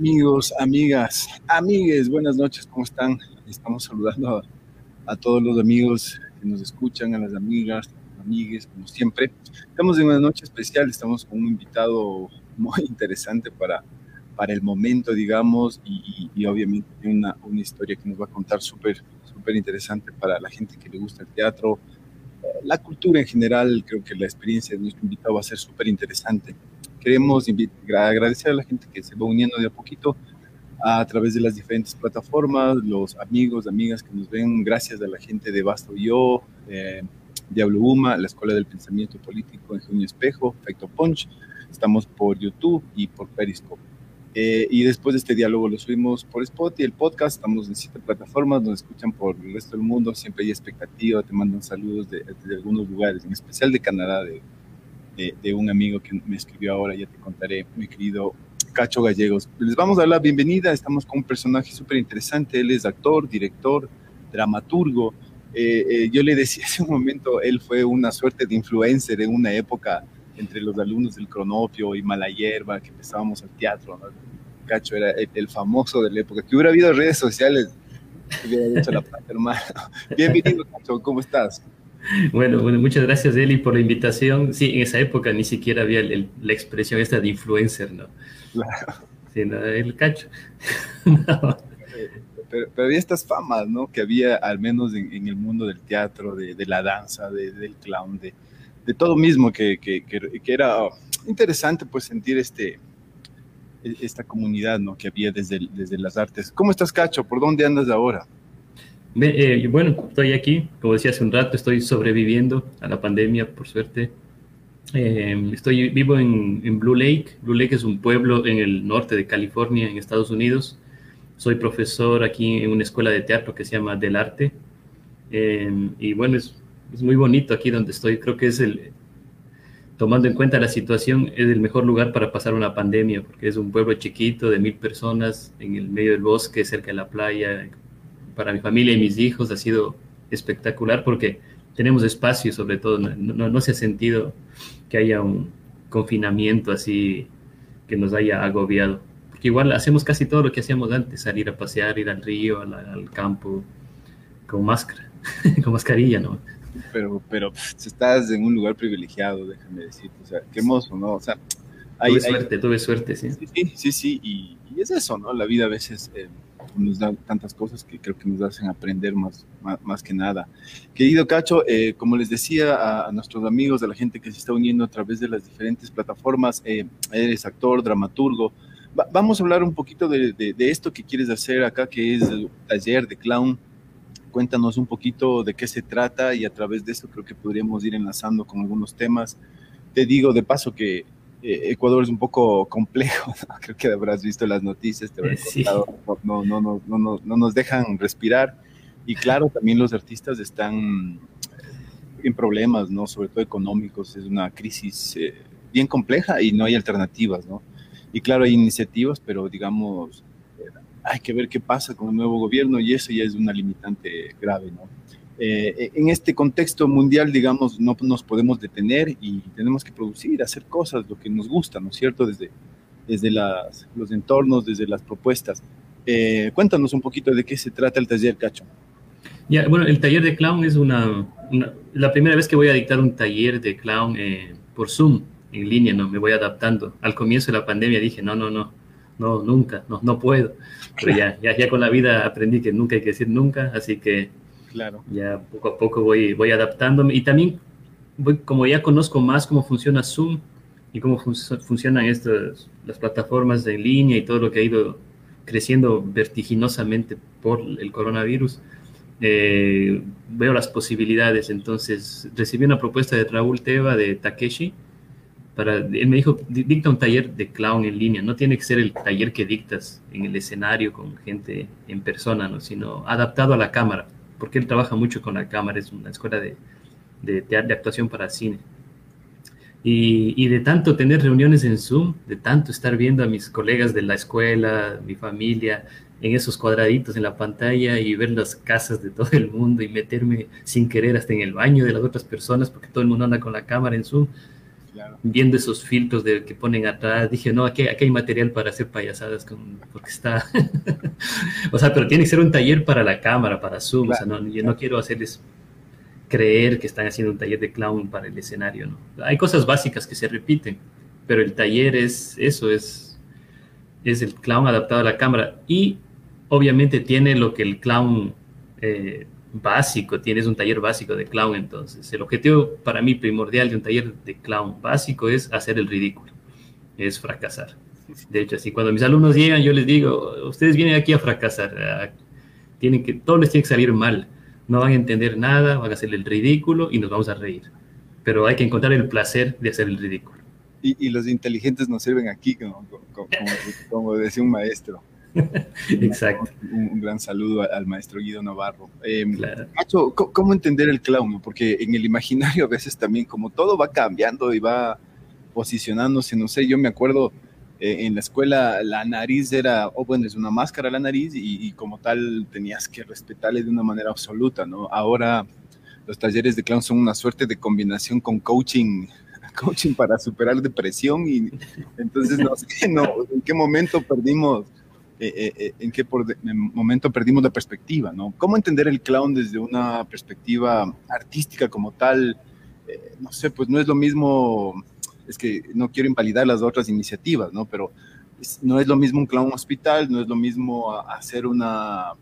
Amigos, amigas, amigues, buenas noches, ¿cómo están? Estamos saludando a, todos los amigos que nos escuchan, a las amigas, amigues, como siempre. Estamos en una noche especial, estamos con un invitado muy interesante para, para el momento, digamos, y, obviamente una, una historia que nos va a contar súper súper interesante para la gente que le gusta el teatro, la cultura en general, creo que la experiencia de nuestro invitado va a ser súper interesante. Queremos agradecer a la gente que se va uniendo de a poquito a través de las diferentes plataformas, los amigos, amigas que nos ven, gracias a la gente de Basto Yo, eh, Diablo Uma, la Escuela del Pensamiento Político en Junio Espejo, Efecto Punch. Estamos por YouTube y por Periscope. Eh, y después de este diálogo lo subimos por Spotify, el podcast, estamos en siete plataformas, nos escuchan por el resto del mundo, siempre hay expectativa, te mandan saludos de, de algunos lugares, en especial de Canadá, de, de, un amigo que me escribió ahora, ya te contaré, mi querido Cacho Gallegos. Les vamos a dar la bienvenida, estamos con un personaje súper interesante, él es actor, director, dramaturgo. Eh, eh, yo le decía hace un momento, él fue una suerte de influencer en una época entre los alumnos del Cronopio y Malayerba, que empezábamos al teatro. Cacho era el, famoso de la época, que hubiera habido redes sociales, hubiera hecho la hermano. Bienvenido, Cacho, ¿cómo estás? Bueno, bueno, muchas gracias, Eli, por la invitación. Sí, en esa época ni siquiera había la expresión esta de influencer, ¿no? Claro. Sí, no, el cacho. pero, había estas famas, ¿no? Que había al menos en, el mundo del teatro, de, la danza, del clown, de, de todo mismo, que, que, que, era interesante pues sentir este, e, esta comunidad ¿no? que había desde, desde las artes. ¿Cómo estás, Cacho? ¿Por dónde andas ahora? Eh, bueno, estoy aquí, como decía hace un rato, estoy sobreviviendo a la pandemia, por suerte. Eh, estoy vivo en, en, Blue Lake. Blue Lake es un pueblo en el norte de California, en Estados Unidos. Soy profesor aquí en una escuela de teatro que se llama Del Arte. Eh, y bueno, es es muy bonito aquí donde estoy. Creo que es el, tomando en cuenta la situación, es el mejor lugar para pasar una pandemia, porque es un pueblo chiquito de mil personas en el medio del bosque, cerca de la playa. Para mi familia y mis hijos ha sido espectacular porque tenemos espacio, sobre todo. No, no, se ha sentido que haya un confinamiento así que nos haya agobiado. Porque igual hacemos casi todo lo que hacíamos antes, salir a pasear, ir al río, al campo, con máscara, con mascarilla, ¿no? pero, pero estás en un lugar privilegiado, déjame decirte, o sea, qué hermoso, ¿no? O sea, hay, tuve suerte, tuve suerte, sí. Sí, sí, sí, y, es eso, ¿no? La vida a veces eh, nos da tantas cosas que creo que nos hacen aprender más, más, que nada. Querido Cacho, eh, como les decía a, nuestros amigos, a la gente que se está uniendo a través de las diferentes plataformas, eh, eres actor, dramaturgo, vamos a hablar un poquito de, de, de, esto que quieres hacer acá, que es el taller de clown Cuéntanos un poquito de qué se trata y a través de eso creo que podríamos ir enlazando con algunos temas. Te digo de paso que Ecuador es un poco complejo, creo que habrás visto las noticias, te no, no, no, no, no nos dejan respirar y claro, también los artistas están en problemas, ¿no? Sobre todo económicos, es una crisis eh, bien compleja y no hay alternativas, ¿no? Y claro, hay iniciativas, pero digamos, hay que ver qué pasa con el nuevo gobierno y eso ya es una limitante grave, ¿no? Eh, en este contexto mundial, digamos, no nos podemos detener y tenemos que producir, hacer cosas, lo que nos gusta, ¿no es cierto? Desde, desde las, los entornos, desde las propuestas. Eh, cuéntanos un poquito de qué se trata el taller, Cacho. Ya, bueno, el taller de clown es una, la primera vez que voy a dictar un taller de clown eh, por Zoom, en línea, ¿no? Me voy adaptando. Al comienzo de la pandemia dije, no, no, no, no, nunca, no, no puedo. Pero ya, ya, ya con la vida aprendí que nunca hay que decir nunca, así que claro. ya poco a poco voy, adaptándome. Y también, como ya conozco más cómo funciona Zoom y cómo funcionan estas, las plataformas en línea y todo lo que ha ido creciendo vertiginosamente por el coronavirus, eh, veo las posibilidades. Entonces, recibí una propuesta de Raúl Teva de Takeshi, él me dijo, dicta un taller de clown en línea, no tiene que ser el taller que dictas en el escenario con gente en persona, ¿no? sino adaptado a la cámara, porque él trabaja mucho con la cámara, es una escuela de, de, de actuación para cine. Y, y, de tanto tener reuniones en Zoom, de tanto estar viendo a mis colegas de la escuela, mi familia, en esos cuadraditos en la pantalla y ver las casas de todo el mundo y meterme sin querer hasta en el baño de las otras personas, porque todo el mundo anda con la cámara en Zoom, viendo esos filtros de, que ponen atrás, dije, no, aquí, aquí hay material para hacer payasadas, con, porque está... o sea, pero tiene que ser un taller para la cámara, para Zoom, o sea, no, yo no quiero hacerles creer que están haciendo un taller de clown para el escenario, ¿no? Hay cosas básicas que se repiten, pero el taller es eso, es, es el clown adaptado a la cámara y obviamente tiene lo que el clown eh, básico, tienes un taller básico de clown, entonces el objetivo para mí primordial de un taller de clown básico es hacer el ridículo, es fracasar. De hecho, así cuando mis alumnos llegan, yo les digo, ustedes vienen aquí a fracasar, tienen que, todo les tiene que salir mal, no van a entender nada, van a hacer el ridículo y nos vamos a reír. Pero hay que encontrar el placer de hacer el ridículo. Y, los inteligentes nos sirven aquí, como, como decía un maestro. Exacto. Un, gran saludo al maestro Guido Navarro. Eh, ¿cómo entender el clown? Porque en el imaginario a veces también como todo va cambiando y va posicionándose, no sé, yo me acuerdo eh, en la escuela la nariz era, o bueno, es una máscara la nariz y, como tal tenías que respetarle de una manera absoluta, ¿no? Ahora los talleres de clown son una suerte de combinación con coaching coaching para superar depresión y entonces no sé no, en qué momento perdimos eh, eh, eh, en qué por momento perdimos la perspectiva, ¿no? ¿Cómo entender el clown desde una perspectiva artística como tal? no sé, pues no es lo mismo, es que no quiero invalidar las otras iniciativas, ¿no? Pero no es lo mismo un clown hospital, no es lo mismo hacer una,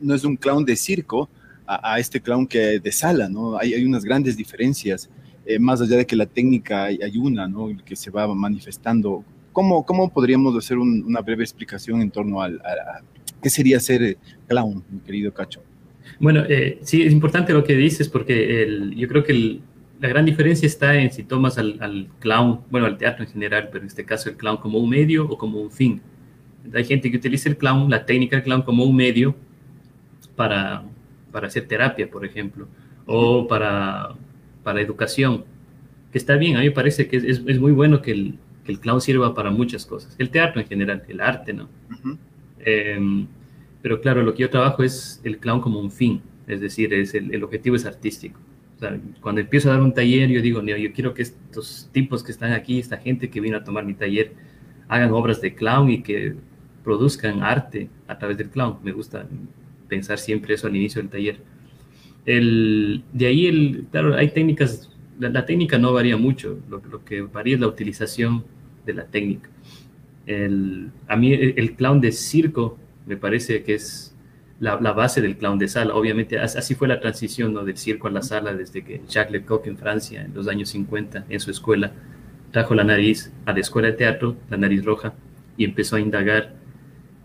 no es un clown de circo a, este clown que de sala, ¿no? Hay, hay unas grandes diferencias, más allá de que la técnica hay una, ¿no? Que se va manifestando ¿Cómo, cómo podríamos hacer una breve explicación en torno al, a, qué sería ser eh, clown, mi querido Cacho? Bueno, eh, sí, es importante lo que dices porque el, yo creo que la gran diferencia está en si tomas al, al, clown, bueno, al teatro en general, pero en este caso el clown como un medio o como un fin. Hay gente que utiliza el clown, la técnica del clown como un medio para, para hacer terapia, por ejemplo, o para, para educación, que está bien, a mí me parece que es, es muy bueno que el, el clown sirva para muchas cosas. El teatro en general, el arte, ¿no? Em, pero claro, lo que yo trabajo es el clown como un fin, es decir, es el, objetivo es artístico. cuando empiezo a dar un taller, yo digo, yo quiero que estos tipos que están aquí, esta gente que vino a tomar mi taller, hagan obras de clown y que produzcan arte a través del clown. Me gusta pensar siempre eso al inicio del taller. El, de ahí, el, claro, hay técnicas, la, técnica no varía mucho, lo, lo, que varía es la utilización de la técnica. El, a mí el, clown de circo me parece que es la, base del clown de sala. Obviamente así fue la transición ¿no? del circo a la sala desde que Jacques Lecoq en Francia en los años 50 en su escuela trajo la nariz a la escuela de teatro, la nariz roja, y empezó a indagar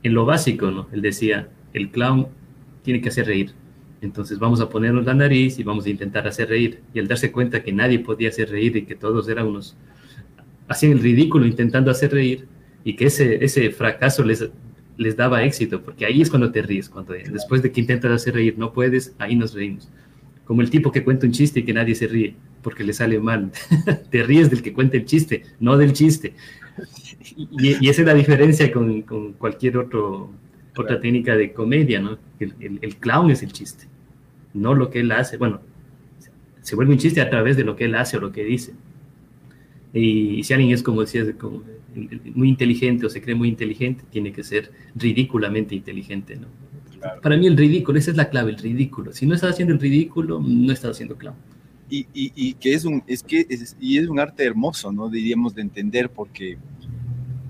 en lo básico, ¿no? Él decía, el clown tiene que hacer reír. Entonces vamos a ponernos la nariz y vamos a intentar hacer reír. Y al darse cuenta que nadie podía hacer reír y que todos eran unos hacían el ridículo intentando hacer reír y que ese, ese fracaso les, les daba éxito, porque ahí es cuando te ríes, cuando después de que intentas hacer reír no puedes, ahí nos reímos. Como el tipo que cuenta un chiste y que nadie se ríe porque le sale mal. te ríes del que cuenta el chiste, no del chiste. Y, esa es la diferencia con, con cualquier otro, otra técnica de comedia, ¿no? El, el, el, clown es el chiste, no lo que él hace. Bueno, se vuelve un chiste a través de lo que él hace o lo que dice. Y si alguien es, como decías, muy inteligente o se cree muy inteligente, tiene que ser ridículamente inteligente, ¿no? Para mí el ridículo, esa es la clave, el ridículo. Si no estás haciendo el ridículo, no estás haciendo clown. Y, y, y, que es un, es que es, y es un arte hermoso, ¿no? Diríamos de entender, porque,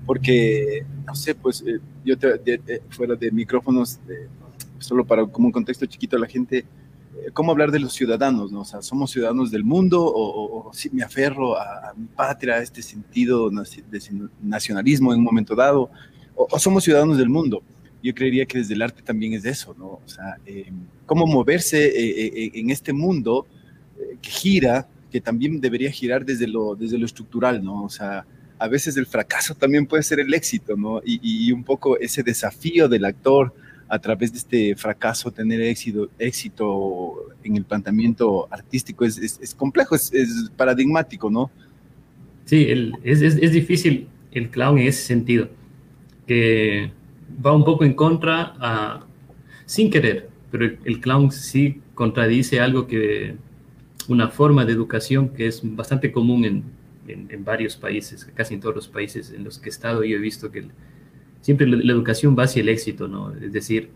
porque no sé, pues eh, yo fuera de micrófonos, solo para como un contexto chiquito, la gente cómo hablar de los ciudadanos, ¿no? O sea, ¿somos ciudadanos del mundo o, si me aferro a, mi patria, a este sentido de nacionalismo en un momento dado? O, somos ciudadanos del mundo? Yo creería que desde el arte también es eso, ¿no? O sea, eh, cómo moverse eh, eh, en este mundo que gira, que también debería girar desde lo, desde lo estructural, ¿no? O sea, a veces el fracaso también puede ser el éxito, ¿no? y un poco ese desafío del actor a través de este fracaso tener éxito, éxito en el planteamiento artístico es, es, complejo, es, paradigmático, ¿no? Sí, el, es, difícil el clown en ese sentido, que va un poco en contra, a, sin querer, pero el, clown sí contradice algo que, una forma de educación que es bastante común en, en, varios países, casi en todos los países en los que he estado, yo he visto que siempre la, educación va hacia el éxito, ¿no? Es decir,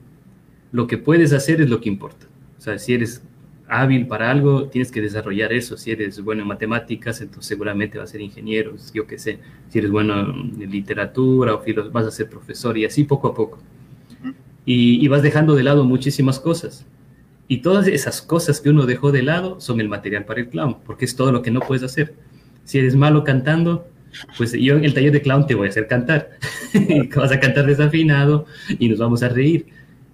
lo que puedes hacer es lo que importa. O sea, si eres hábil para algo, tienes que desarrollar eso. Si eres bueno en matemáticas, entonces seguramente vas a ser ingeniero, yo qué sé. Si eres bueno en literatura o filosofía, vas a ser profesor y así poco a poco. Y, y, vas dejando de lado muchísimas cosas. Y todas esas cosas que uno dejó de lado son el material para el clown, porque es todo lo que no puedes hacer. Si eres malo cantando, pues yo en el taller de clown te voy a hacer cantar. vas a cantar desafinado y nos vamos a reír.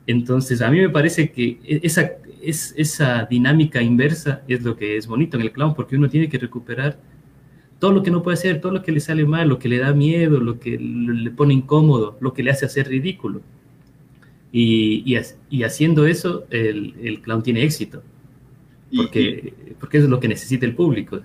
Entonces, a mí me parece que e-, esa es, esa dinámica inversa es lo que es bonito en el clown, porque uno tiene que recuperar todo lo que no puede hacer, todo lo que le sale mal, lo que le da miedo, lo que le pone incómodo, lo que le hace hacer ridículo. Y, y, haciendo eso, el, el, clown tiene éxito, porque, porque eso es lo que necesita el público.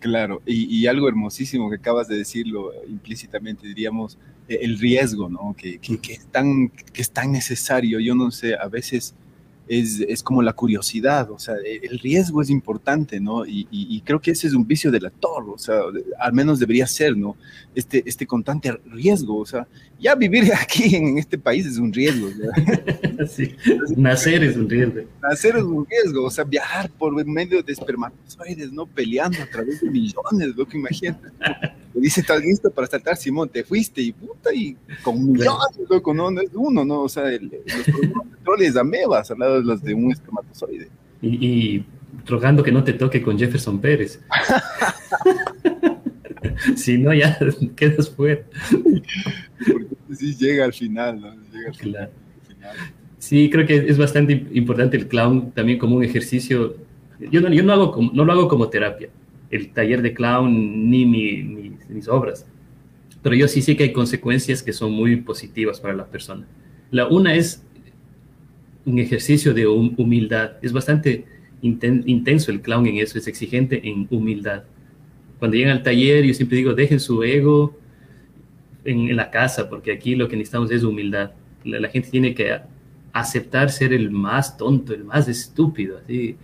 Claro, y, algo hermosísimo que acabas de decirlo implícitamente, diríamos, e, el riesgo, ¿no? Que, que, es tan, que es tan necesario. Yo no sé, a veces es, es, como la curiosidad, o sea, e, el riesgo es importante, ¿no? Y, y, creo que ese es un vicio del actor, o sea, al menos debería ser, ¿no? Este, este constante riesgo, o sea, ya vivir aquí en este país es un riesgo. sí. Nacer es un riesgo. Nacer es un riesgo, o sea, viajar por medio de espermatozoides, ¿no? Peleando a través de millones, lo que imagínate. Le dice, ¿estás listo para saltar, Simón? Te fuiste y puta, y con millones, loco, no, no es uno, ¿no? O sea, el, los controles amebas al lado de los de un espermatozoide. Y, y rogando que no te toque con Jefferson Pérez. si no, ya quedas fuera. Porque sí llega al final, ¿no? Llega al final. Sí, creo que es bastante importante el clown también como un ejercicio. Yo no, yo no, hago no lo hago como terapia, el taller de clown ni, mi, mis obras. Pero yo sí sé que hay consecuencias que son muy positivas para la persona. La una es un ejercicio de humildad. Es bastante intenso el clown en eso, es exigente en humildad. Cuando llegan al taller, yo siempre digo, dejen su ego en, la casa, porque aquí lo que necesitamos es humildad. La, gente tiene que aceptar ser el más tonto, el más estúpido. Así.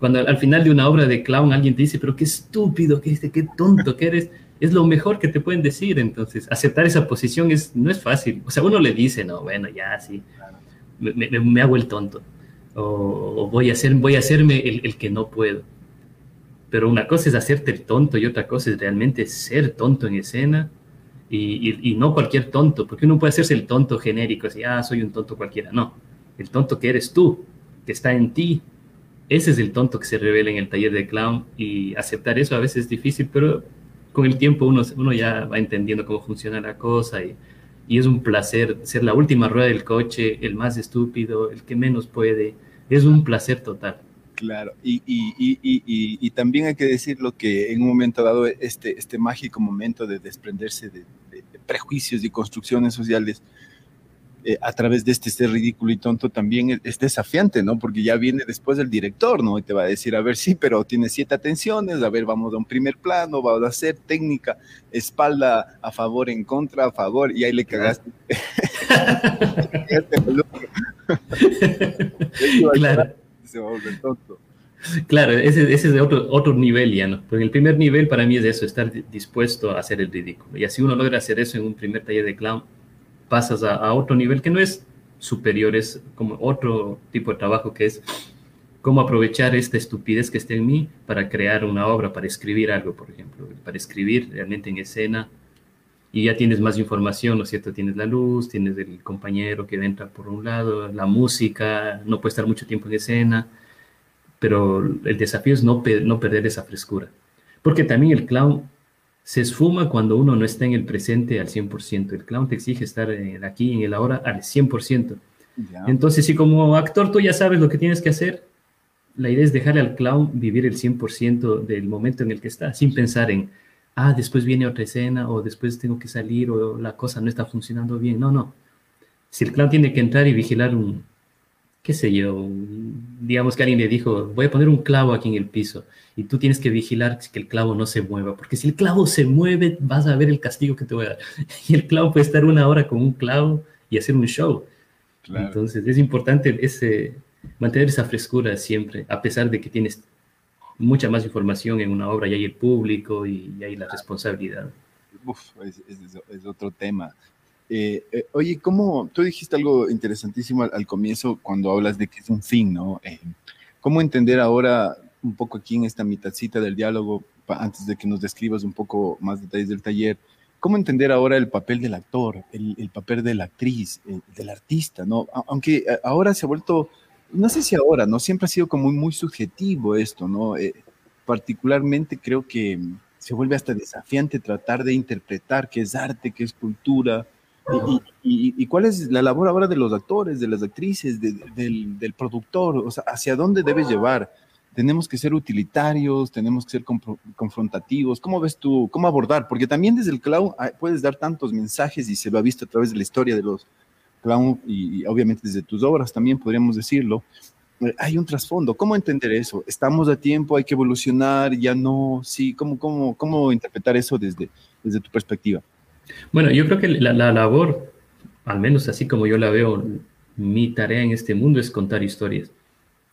Cuando al final de una obra de clown alguien te dice, pero qué estúpido, qué, qué tonto que eres, es lo mejor que te pueden decir. Entonces, aceptar esa posición es, no es fácil. O sea, uno le dice, no, bueno, ya, sí, me, hago el tonto. O, voy, a hacer, voy a hacerme el, que no puedo. Pero una cosa es hacerte el tonto y otra cosa es realmente ser tonto en escena y, no cualquier tonto, porque uno puede hacerse el tonto genérico, así, ah, soy un tonto cualquiera. No, el tonto que eres tú, que está en ti, ese es el tonto que se revela en el taller de clown y aceptar eso a veces es difícil, pero con el tiempo uno, ya va entendiendo cómo funciona la cosa y es un placer ser la última rueda del coche, el más estúpido, el que menos puede. Es un placer total. Claro, y, y, y, y, también hay que decirlo que en un momento dado, este, este mágico momento de desprenderse de, de prejuicios y construcciones sociales, eh, a través de este ser ridículo y tonto también es, desafiante, ¿no? Porque ya viene después el director, ¿no? Y te va a decir, a ver, sí, pero tiene siete atenciones, a ver, vamos a un primer plano, vamos a hacer técnica, espalda a favor, en contra, a favor, y ahí le cagaste. claro. A. Claro, ese, es de otro, otro nivel ya, ¿no? Porque el primer nivel para mí es eso, estar dispuesto a hacer el ridículo. Y así uno logra hacer eso en un primer taller de clown, pasas a, otro nivel que no es superior, es como otro tipo de trabajo que es cómo aprovechar esta estupidez que está en mí para crear una obra, para escribir algo, por ejemplo, para escribir realmente en escena. Y ya tienes más información, ¿no es cierto? Tienes la luz, tienes el compañero que entra por un lado, la música, no puede estar mucho tiempo en escena, pero el desafío es no, no perder esa frescura. Porque también el clown se esfuma cuando uno no está en el presente al 100%. El clown te exige estar aquí, en el ahora, al 100%. Entonces, si como actor tú ya sabes lo que tienes que hacer, la idea es dejarle al clown vivir el 100% del momento en el que está, sin pensar en, ah, después viene otra escena o después tengo que salir o la cosa no está funcionando bien. No, no. Si el clown tiene que entrar y vigilar un, qué sé yo, digamos que alguien le dijo, voy a poner un clavo aquí en el piso y tú tienes que vigilar que el clavo no se mueva, porque si el clavo se mueve, vas a ver el castigo que te voy a dar. Y el clavo puede estar una hora con un clavo y hacer un show. Entonces es importante ese, mantener esa frescura siempre, a pesar de que tienes mucha más información en una obra y hay el público y, hay la responsabilidad. Uf, es, otro tema. Eh, eh, oye, ¿cómo, tú dijiste algo interesantísimo al, comienzo cuando hablas de que es un fin, ¿no? Eh, ¿Cómo entender ahora, un poco aquí en esta mitadcita del diálogo, antes de que nos describas un poco más detalles del taller, cómo entender ahora el papel del actor, el, papel de la actriz, del artista, ¿no? Aunque ahora se ha vuelto no sé si ahora, ¿no? Siempre ha sido como muy, subjetivo esto, ¿no? Eh, particularmente creo que se vuelve hasta desafiante tratar de interpretar qué es arte, qué es cultura, y, cuál es la labor ahora de los actores, de las actrices, del, productor, o sea, hacia dónde debe llevar. Tenemos que ser utilitarios, tenemos que ser confrontativos. ¿Cómo ves tú, cómo abordar? Porque también desde el clown puedes dar tantos mensajes y se lo ha visto a través de la historia de los, clown y, obviamente desde tus obras también podríamos decirlo, eh, hay un trasfondo. ¿Cómo entender eso? ¿Estamos a tiempo? ¿Hay que evolucionar? ¿Ya no? Sí, ¿cómo, cómo, cómo interpretar eso desde, desde tu perspectiva? Bueno, yo creo que la, la, labor, al menos así como yo la veo, mi tarea en este mundo es contar historias.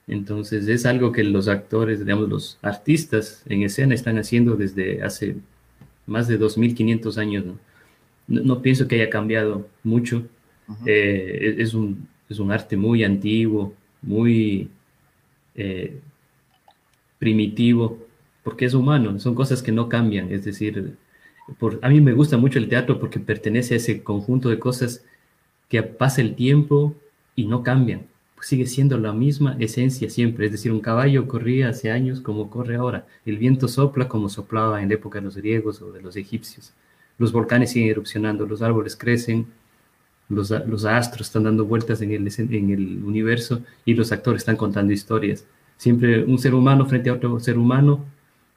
Entonces es algo que los actores, digamos, los artistas en escena están haciendo desde hace más de 2.500 años. ¿no? No, no pienso que haya cambiado mucho. Eh, es, un, es, un, arte muy antiguo, muy eh, primitivo, porque es humano, son cosas que no cambian. Es decir, por, a mí me gusta mucho el teatro porque pertenece a ese conjunto de cosas que pasa el tiempo y no cambian. sigue siendo la misma esencia siempre. Es decir, un caballo corría hace años como corre ahora. El viento sopla como soplaba en la época de los griegos o de los egipcios. Los volcanes siguen erupcionando, los árboles crecen, los, astros están dando vueltas en el, en el universo y los actores están contando historias. Siempre un ser humano frente a otro ser humano,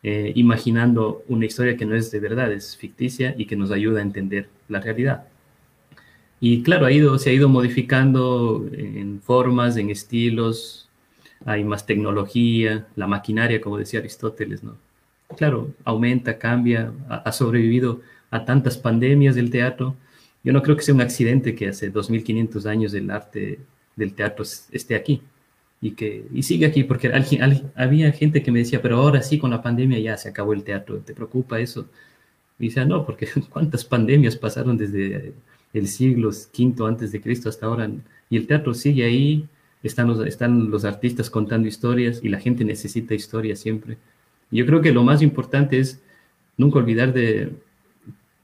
eh, imaginando una historia que no es de verdad, es ficticia y que nos ayuda a entender la realidad. Y claro, ha ido, se ha ido modificando en formas, en estilos, hay más tecnología, la maquinaria, como decía Aristóteles, ¿no? Claro, aumenta, cambia, ha sobrevivido a tantas pandemias del teatro yo no creo que sea un accidente que hace 2500 años el arte del teatro esté aquí y que y sigue aquí, porque había gente que me decía, pero ahora sí, con la pandemia ya se acabó el teatro, ¿te preocupa eso? Y decía, no, porque cuántas pandemias pasaron desde el siglo V antes de Cristo hasta ahora, y el teatro sigue ahí, están los, están los artistas contando historias y la gente necesita historias siempre. Yo creo que lo más importante es nunca olvidar de,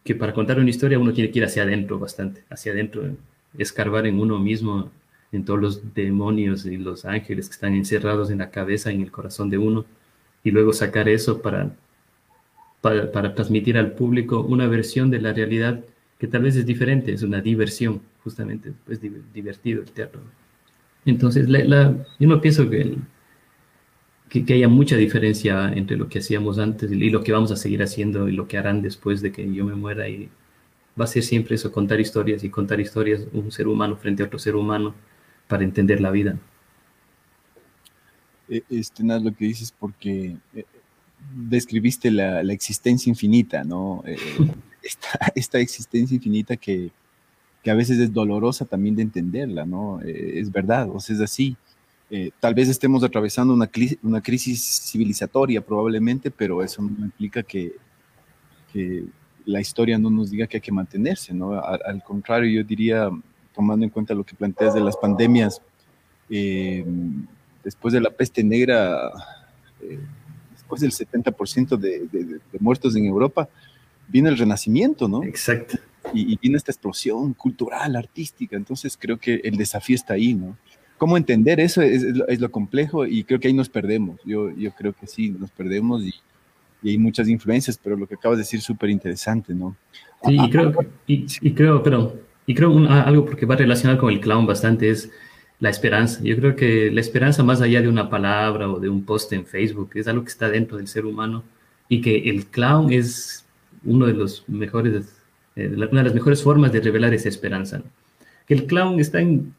que para contar una historia uno tiene que ir hacia adentro bastante, hacia adentro, escarbar en uno mismo, en todos los demonios y los ángeles que están encerrados en la cabeza en el corazón de uno, y luego sacar eso para, para, transmitir al público una versión de la realidad que tal vez es diferente, es una diversión, justamente, es divertido el teatro. Entonces, la, yo no pienso que el, que, haya mucha diferencia entre lo que hacíamos antes y lo que vamos a seguir haciendo y lo que harán después de que yo me muera. Y va a ser siempre eso, contar historias y contar historias, un ser humano frente a otro ser humano para entender la vida. E, este, nada, lo que dices porque eh, describiste la, existencia infinita, ¿no? Eh, esta, existencia infinita que, que, a veces es dolorosa también de entenderla, ¿no? Eh, es verdad, o sea, es así. Eh, tal vez estemos atravesando una, una, crisis civilizatoria probablemente, pero eso no implica que, que, la historia no nos diga que hay que mantenerse, ¿no? Al, contrario, yo diría, tomando en cuenta lo que planteas de las pandemias, eh, después de la peste negra, eh, después del 70% de, de, muertos en Europa, viene el renacimiento, ¿no? Exacto. Y, y, viene esta explosión cultural, artística, entonces creo que el desafío está ahí, ¿no? Cómo entender eso es, lo, complejo y creo que ahí nos perdemos. Yo, yo creo que sí, nos perdemos y, hay muchas influencias, pero lo que acabas de decir es súper interesante, ¿no? Sí, y creo, y, creo, pero, y creo algo porque va relacionado con el clown bastante es la esperanza. Yo creo que la esperanza más allá de una palabra o de un post en Facebook es algo que está dentro del ser humano y que el clown es uno de los mejores, eh, una de las mejores formas de revelar esa esperanza. Que el clown está en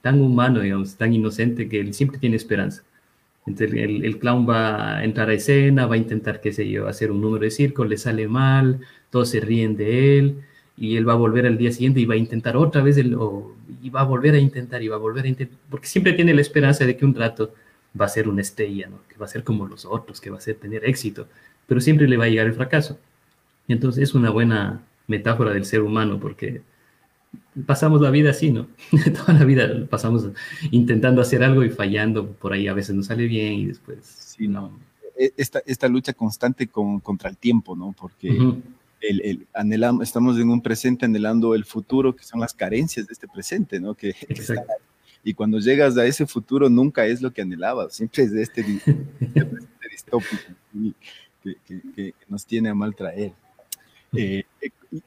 tan humano, digamos, tan inocente que él siempre tiene esperanza. Entonces el, el, clown va a entrar a escena, va a intentar, qué sé yo, hacer un número de circo, le sale mal, todos se ríen de él y él va a volver al día siguiente y va a intentar otra vez, el, y va a volver a intentar y va a volver a intentar, porque siempre tiene la esperanza de que un rato va a ser una estrella, ¿no? que va a ser como los otros, que va a ser tener éxito, pero siempre le va a llegar el fracaso. Entonces es una buena metáfora del ser humano porque pasamos la vida así, ¿no? Toda la vida pasamos intentando hacer algo y fallando, por ahí a veces no sale bien y después... Sí, no. E, esta, esta lucha constante con, contra el tiempo, ¿no? Porque el, el, anhelamos, estamos en un presente anhelando el futuro, que son las carencias de este presente, ¿no? Que, y cuando llegas a ese futuro nunca es lo que anhelabas, siempre es de este, este distópico que, que, que, nos tiene a mal traer. Eh,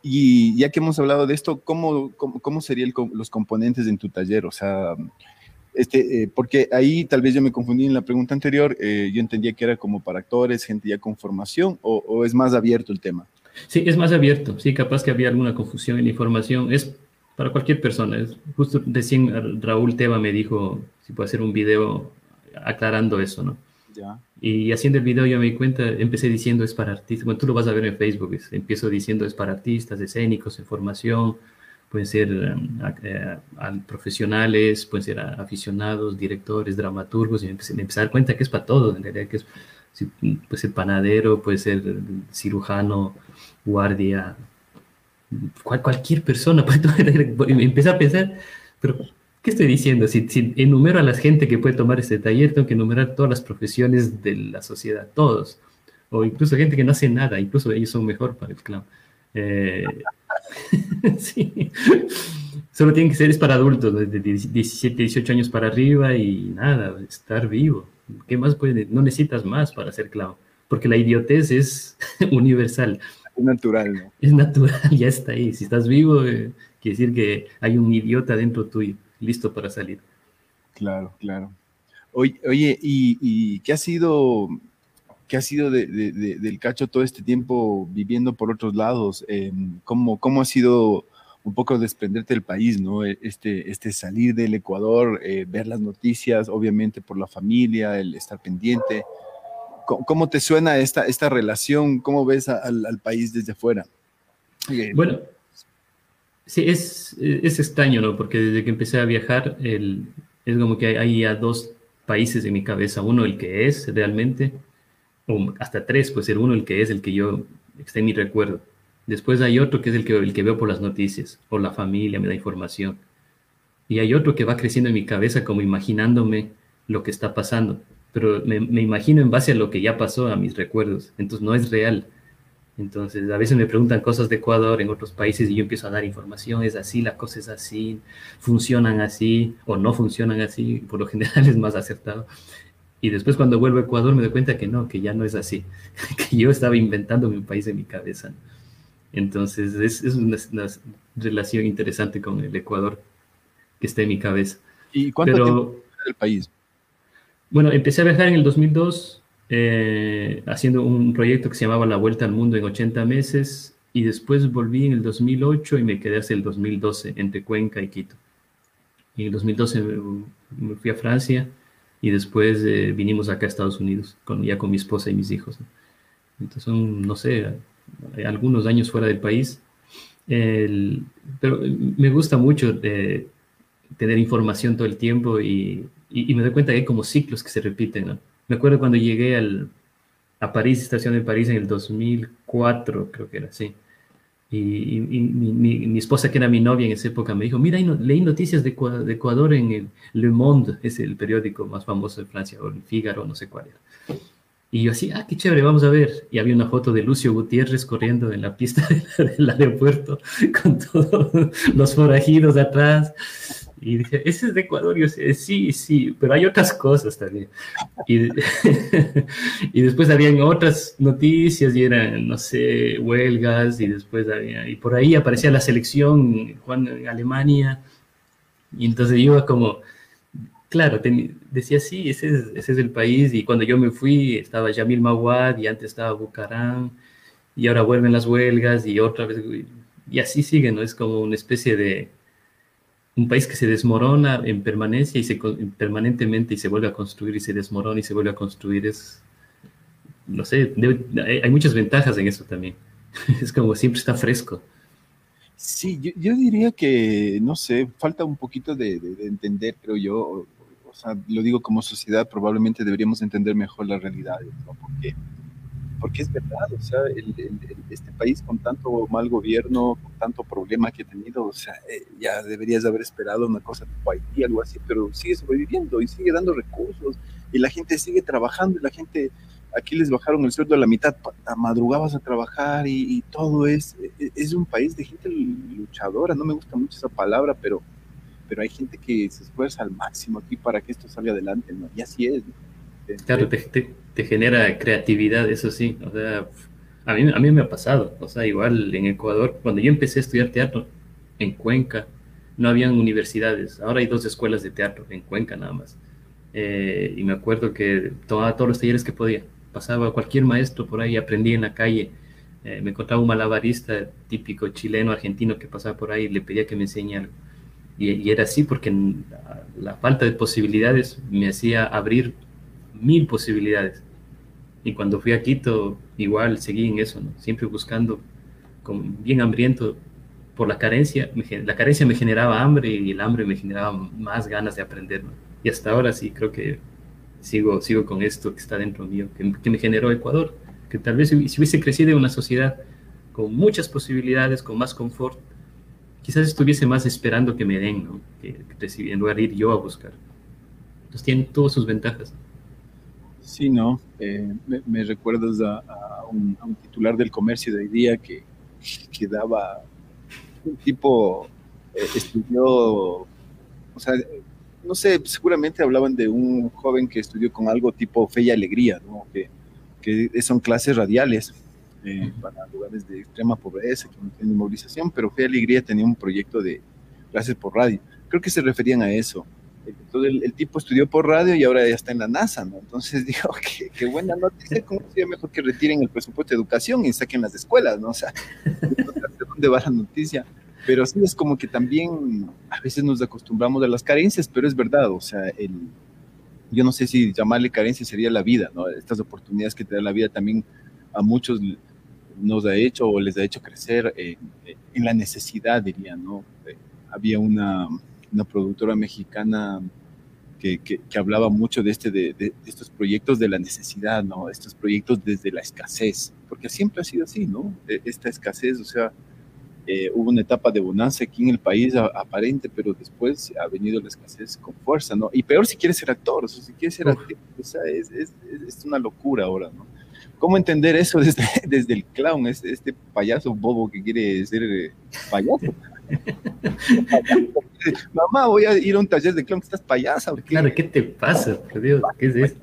y ya que hemos hablado de esto, ¿cómo, cómo, serían los componentes en tu taller? O sea, este, eh, porque ahí tal vez yo me confundí en la pregunta anterior, eh, yo entendía que era como para actores, gente ya con formación, o, o, es más abierto el tema? Sí, es más abierto, sí, capaz que había alguna confusión en la información, es para cualquier persona, es, justo recién Raúl Teba me dijo si puede hacer un video aclarando eso, ¿no? Y haciendo el video yo me di cuenta, empecé diciendo es para artistas, bueno, tú lo vas a ver en Facebook, empiezo diciendo es para artistas, escénicos, en formación, pueden ser um, eh, profesionales, pueden ser aficionados, directores, dramaturgos, y me empecé, me empecé, a dar cuenta que es para todo, en realidad que es, puede ser panadero, puede ser cirujano, guardia, cual, cualquier persona, empecé a pensar, pero ¿Qué estoy diciendo? Si, si, enumero a la gente que puede tomar este taller, tengo que enumerar todas las profesiones de la sociedad, todos. O incluso gente que no hace nada, incluso ellos son mejor para el clown. Eh, sí. Solo tienen que ser es para adultos, de 17, 18 años para arriba y nada, estar vivo. ¿Qué más puede? No necesitas más para ser clown, porque la idiotez es universal. Es natural, ¿no? Es natural, ya está ahí. Si estás vivo, eh, quiere decir que hay un idiota dentro tuyo listo para salir. Claro, claro. Oye, oye ¿y, qué ha sido, qué ha sido de, del cacho todo este tiempo viviendo por otros lados? Em, ¿cómo, ¿Cómo ha sido un poco desprenderte del país, ¿no? E, este, este salir del Ecuador, eh, ver las noticias, obviamente por la familia, el estar pendiente. ¿Cómo, te suena esta, esta relación? ¿Cómo ves al, al país desde afuera? Bueno, Sí, es, es extraño, ¿no? Porque desde que empecé a viajar, el, es como que hay ya dos países en mi cabeza. Uno, el que es realmente, o hasta tres, pues ser uno, el que es, el que yo, está en mi recuerdo. Después hay otro que es el que, el que veo por las noticias, por la familia, me da información. Y hay otro que va creciendo en mi cabeza como imaginándome lo que está pasando. Pero me, me imagino en base a lo que ya pasó, a mis recuerdos. Entonces no es real entonces, a veces me preguntan cosas de Ecuador en otros países y yo empiezo a dar información, es así, la cosa es así, funcionan así o no funcionan así, por lo general es más acertado. Y después cuando vuelvo a Ecuador me doy cuenta que no, que ya no es así, que yo estaba inventando mi país en mi cabeza. Entonces, es, es una, relación interesante con el Ecuador que está en mi cabeza. ¿Y cuánto Pero, tiempo el país? Bueno, empecé a viajar en el 2002 eh, haciendo un proyecto que se llamaba La Vuelta al Mundo en 80 meses y después volví en el 2008 y me quedé hasta el 2012 entre Cuenca y Quito. Y en el 2012 me, fui a Francia y después eh, vinimos acá a Estados Unidos, con, ya con mi esposa y mis hijos. Entonces son, no sé, algunos años fuera del país. El, pero me gusta mucho eh, tener información todo el tiempo y, y, y, me doy cuenta que hay como ciclos que se repiten, ¿no? Me acuerdo cuando llegué al, a París, estación de París en el 2004, creo que era, sí. Y, mi, esposa, que era mi novia en esa época, me dijo, mira, leí noticias de, Ecuador en el Le Monde, es el periódico más famoso de Francia, o el Figaro, no sé cuál era. Y yo así, ah, qué chévere, vamos a ver. Y había una foto de Lucio Gutiérrez corriendo en la pista del aeropuerto con todos los forajidos atrás. Y dije, ese es de Ecuador. Y yo decía, sí, sí, pero hay otras cosas también. Y, y, después habían otras noticias y eran, no sé, huelgas y después había, y por ahí aparecía la selección Juan, en Alemania. Y entonces yo iba como, claro, decía, sí, ese es, ese es el país. Y cuando yo me fui estaba Yamil Mawad y antes estaba Bucarán y ahora vuelven las huelgas y otra vez, y así sigue, ¿no? Es como una especie de un país que se desmorona en permanencia y se permanentemente y se vuelve a construir y se desmorona y se vuelve a construir es no sé hay muchas ventajas en eso también es como siempre está fresco sí yo, diría que no sé falta un poquito de, entender creo yo o sea, lo digo como sociedad, probablemente deberíamos entender mejor las realidades, ¿no? Porque, porque es verdad, o sea, este país con tanto mal gobierno, con tanto problema que ha tenido, o sea, eh, ya deberías haber esperado una cosa tipo Haití, algo así, pero sigue sobreviviendo y sigue dando recursos y la gente sigue trabajando y la gente aquí les bajaron el sueldo a la mitad, madrugabas a trabajar y, todo es, e, es un país de gente luchadora, no me gusta mucho esa palabra, pero, pero hay gente que se esfuerza al máximo aquí para que esto salga adelante, ¿no? Y así es. Claro, te, te, genera creatividad, eso sí, o sea, a mí, a mí me ha pasado, o sea, igual en Ecuador, cuando yo empecé a estudiar teatro en Cuenca, no habían universidades, ahora hay dos escuelas de teatro en Cuenca nada más. Eh, y me acuerdo que tomaba todos los talleres que podía pasaba cualquier maestro por ahí, aprendí en la calle, eh, me encontraba un malabarista típico chileno, argentino que pasaba por ahí y le pedía que me enseñe algo. Y, era así porque la, falta de posibilidades me hacía abrir mil posibilidades. Y cuando fui a Quito, igual seguí en eso, ¿no? siempre buscando, con, bien hambriento por la carencia. la carencia me generaba hambre y el hambre me generaba más ganas de aprender. Y hasta ahora sí creo que sigo, sigo con esto que está dentro mío, que, me generó Ecuador, que tal vez si, hubiese crecido en una sociedad con muchas posibilidades, con más confort, quizás estuviese más esperando que me den, ¿no? que, que en lugar de ir yo a buscar. Entonces tienen todas sus ventajas. Sí, no, eh, me, recuerdas a, un, titular del comercio de hoy día que, que daba un tipo, eh, estudió, o sea, no sé, seguramente hablaban de un joven que estudió con algo tipo fe y alegría, ¿no? que, que son clases radiales eh, para lugares de extrema pobreza, que no tienen movilización, pero fe y alegría tenía un proyecto de clases por radio. Creo que se referían a eso. Entonces el, tipo estudió por radio y ahora ya está en la NASA, ¿no? Entonces digo, qué, qué buena noticia, ¿cómo sería mejor que retiren el presupuesto de educación y saquen las escuelas, ¿no? O sea, ¿de dónde va la noticia? Pero sí es como que también a veces nos acostumbramos a las carencias, pero es verdad, o sea, el, yo no sé si llamarle carencia sería la vida, ¿no? Estas oportunidades que te da la vida también a muchos nos ha hecho o les ha hecho crecer en la necesidad, diría, ¿no? Eh, había una, una, productora mexicana que, que, hablaba mucho de, este, de, de, estos proyectos de la necesidad, ¿no? Estos proyectos desde la escasez, porque siempre ha sido así, ¿no? E, esta escasez, o sea, eh, hubo una etapa de bonanza aquí en el país aparente, pero después ha venido la escasez con fuerza, ¿no? Y peor si quieres ser actor, o sea, si quieres ser actor, o sea, es, es, es, una locura ahora, ¿no? ¿Cómo entender eso desde, desde el clown, este, este payaso bobo que quiere ser eh, payaso? Mamá, voy a ir a un taller de clown, estás payasa. Claro, ¿qué te pasa? Por Dios, ¿qué es?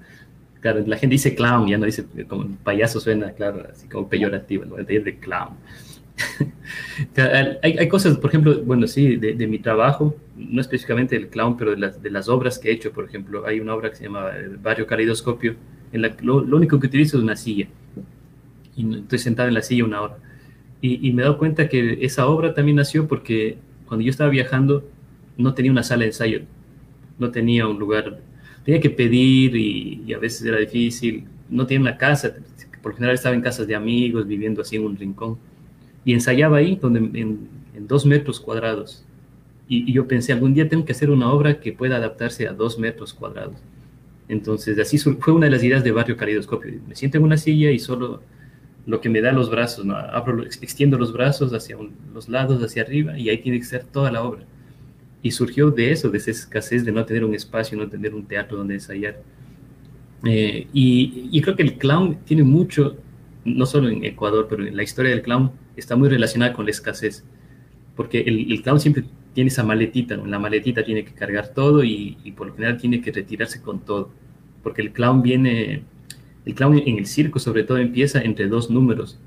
Claro, la gente dice clown, ya no dice, como payaso suena, claro, así como peyorativo, el taller de clown. hay, cosas, por ejemplo, bueno, sí, de, mi trabajo, no específicamente del clown, pero de las, de las, obras que he hecho, por ejemplo, hay una obra que se llama Barrio Caleidoscopio, en la lo, lo único que utilizo es una silla. Y estoy sentado en la silla una hora. Y, me he dado cuenta que esa obra también nació porque cuando yo estaba viajando no tenía una sala de ensayo, no tenía un lugar, tenía que pedir y, a veces era difícil, no tenía una casa, por lo general estaba en casas de amigos, viviendo así en un rincón y ensayaba ahí, donde, en, dos metros cuadrados. Y, yo pensé, algún día tengo que hacer una obra que pueda adaptarse a dos metros cuadrados. Entonces, así fue una de las ideas de Barrio Calidoscopio. Me siento en una silla y solo lo que me da los brazos, ¿no? Abro, extiendo los brazos hacia los lados, hacia arriba, y ahí tiene que ser toda la obra. Y surgió de eso, de esa escasez de no tener un espacio, no tener un teatro donde ensayar. Eh, y, y, creo que el clown tiene mucho no solo en Ecuador, pero en la historia del clown está muy relacionada con la escasez, porque el, clown siempre tiene esa maletita, en la maletita tiene que cargar todo y, por lo general tiene que retirarse con todo, porque el clown viene, el clown en el circo sobre todo empieza entre dos números,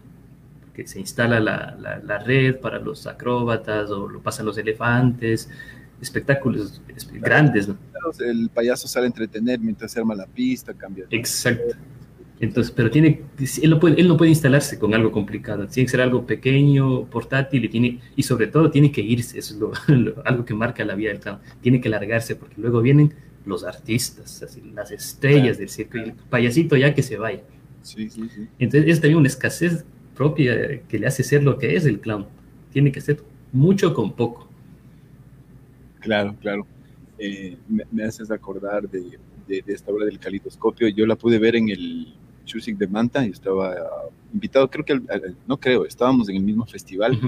que se instala la, la, red para los acróbatas o lo pasan los elefantes, espectáculos grandes. El payaso sale a entretener mientras se arma la pista, cambia. Exacto. Entonces, pero tiene, él no, puede, él no puede instalarse con algo complicado, tiene que ser algo pequeño, portátil y, tiene, y sobre todo tiene que irse, eso es algo que marca la vida del clown, tiene que largarse porque luego vienen los artistas, así, las estrellas del circo y el payasito ya que se vaya. Sí, sí, sí. Entonces es también una escasez propia que le hace ser lo que es el clown, tiene que ser mucho con poco. Claro, claro. eh, me, haces acordar de, de, esta obra del calidoscopio. Yo la pude ver en el Chusik de Manta, y estaba invitado, creo que, no creo, estábamos en el mismo festival,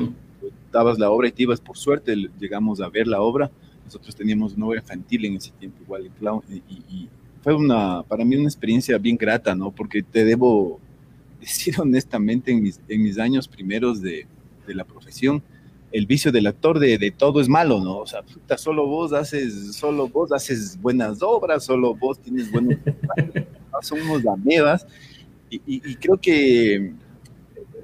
dabas la obra y te ibas, por suerte llegamos a ver la obra, nosotros teníamos una obra infantil en ese tiempo, igual Clown, y, fue una, para mí una experiencia bien grata, ¿no? Porque te debo decir honestamente, en mis, en mis años primeros de, de la profesión, el vicio del actor de, de, todo es malo, ¿no? O sea, solo vos haces, solo vos haces buenas obras, solo vos tienes buenos, son unos amebas, y, y, creo que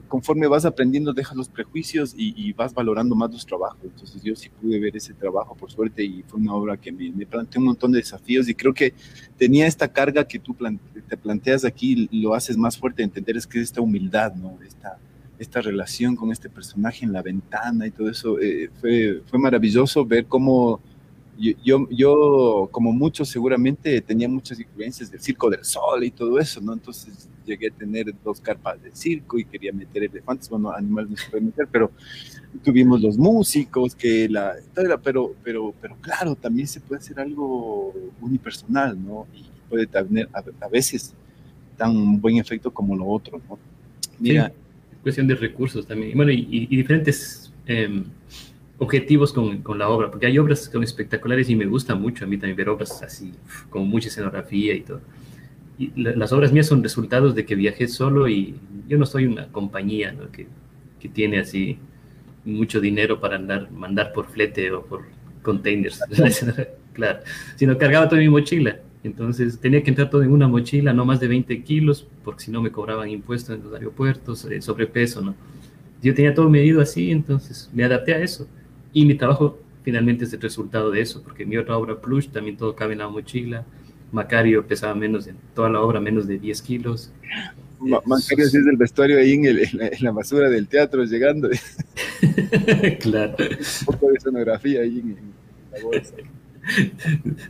conforme vas aprendiendo, dejas los prejuicios y, vas valorando más los trabajos. Entonces yo sí pude ver ese trabajo, por suerte, y fue una obra que me, planteó un montón de desafíos y creo que tenía esta carga que tú te planteas aquí, lo haces más fuerte, entender es que es esta humildad, ¿no? Esta, esta relación con este personaje en la ventana y todo eso, eh, fue, fue maravilloso ver cómo yo, yo, como muchos seguramente, tenía muchas influencias del Circo del Sol y todo eso, ¿no? Entonces llegué a tener dos carpas de circo y quería meter elefantes, bueno, animales no se pueden meter, pero tuvimos los músicos, que la, pero, pero, pero claro, también se puede hacer algo unipersonal, ¿no? Y puede tener a, veces tan buen efecto como lo otro, ¿no? Mira. Cuestión de recursos también, bueno, y, diferentes... Em, objetivos con, con, la obra, porque hay obras que son espectaculares y me gusta mucho a mí también ver obras así, con mucha escenografía y todo. Y las obras mías son resultados de que viajé solo y yo no soy una compañía que, que, tiene así mucho dinero para andar, mandar por flete o por containers, claro, sino cargaba toda mi mochila. Entonces tenía que entrar todo en una mochila, no más de 20 kilos, porque si no me cobraban impuestos en los aeropuertos, eh, sobrepeso, ¿no? Yo tenía todo medido así, entonces me adapté a eso y mi trabajo finalmente es el resultado de eso, porque mi otra obra, Plush, también todo cabe en la mochila. Macario pesaba menos, de toda la obra menos de 10 kilos. Macario es el vestuario ahí en, la, basura del teatro llegando. claro. Un poco de escenografía ahí en, la bolsa.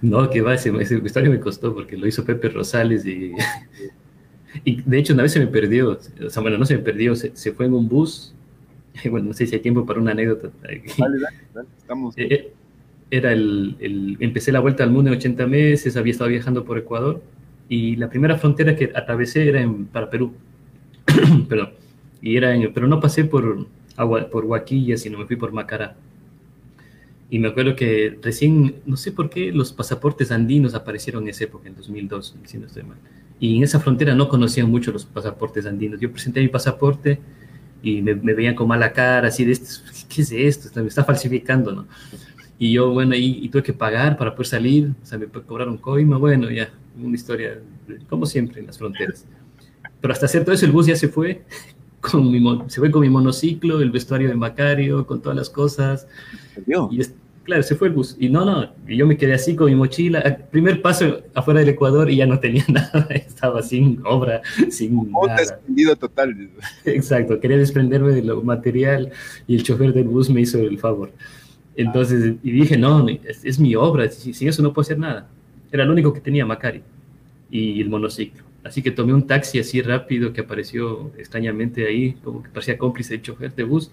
No, que va, ese, vestuario me costó porque lo hizo Pepe Rosales y, y de hecho una vez se me perdió, o sea, bueno, no se me perdió, se fue en un bus bueno, no sé si hay tiempo para una anécdota. Dale, dale, estamos. Eh, eh, era el, empecé la vuelta al mundo en 80 meses, había estado viajando por Ecuador y la primera frontera que atravesé era en, para Perú. Perdón. Y era en, pero no pasé por, por Huaquilla, sino me fui por Macará. Y me acuerdo que recién, no sé por qué, los pasaportes andinos aparecieron en esa época, en 2002, si no estoy mal. Y en esa frontera no conocían mucho los pasaportes andinos. Yo presenté mi pasaporte y me, veían con mala cara, así de, ¿qué es esto? Me está falsificando, ¿no? Y yo, bueno, y, tuve que pagar para poder salir, o sea, me cobraron coima, bueno, ya, una historia, como siempre, en las fronteras. Pero hasta todo eso, el bus ya se fue, con mi, se fue con mi monociclo, el vestuario de Macario, con todas las cosas. Y claro, se fue el bus. Y no, no, y yo me quedé así con mi mochila. Primer paso afuera del Ecuador y ya no tenía nada. Estaba sin obra, sin nada. desprendido total. Exacto, quería desprenderme de lo material y el chofer del bus me hizo el favor. Entonces, y dije, no, es, mi obra, sin, eso no puedo hacer nada. Era lo único que tenía Macari y el monociclo. Así que tomé un taxi así rápido que apareció extrañamente ahí, como que parecía cómplice del chofer de bus.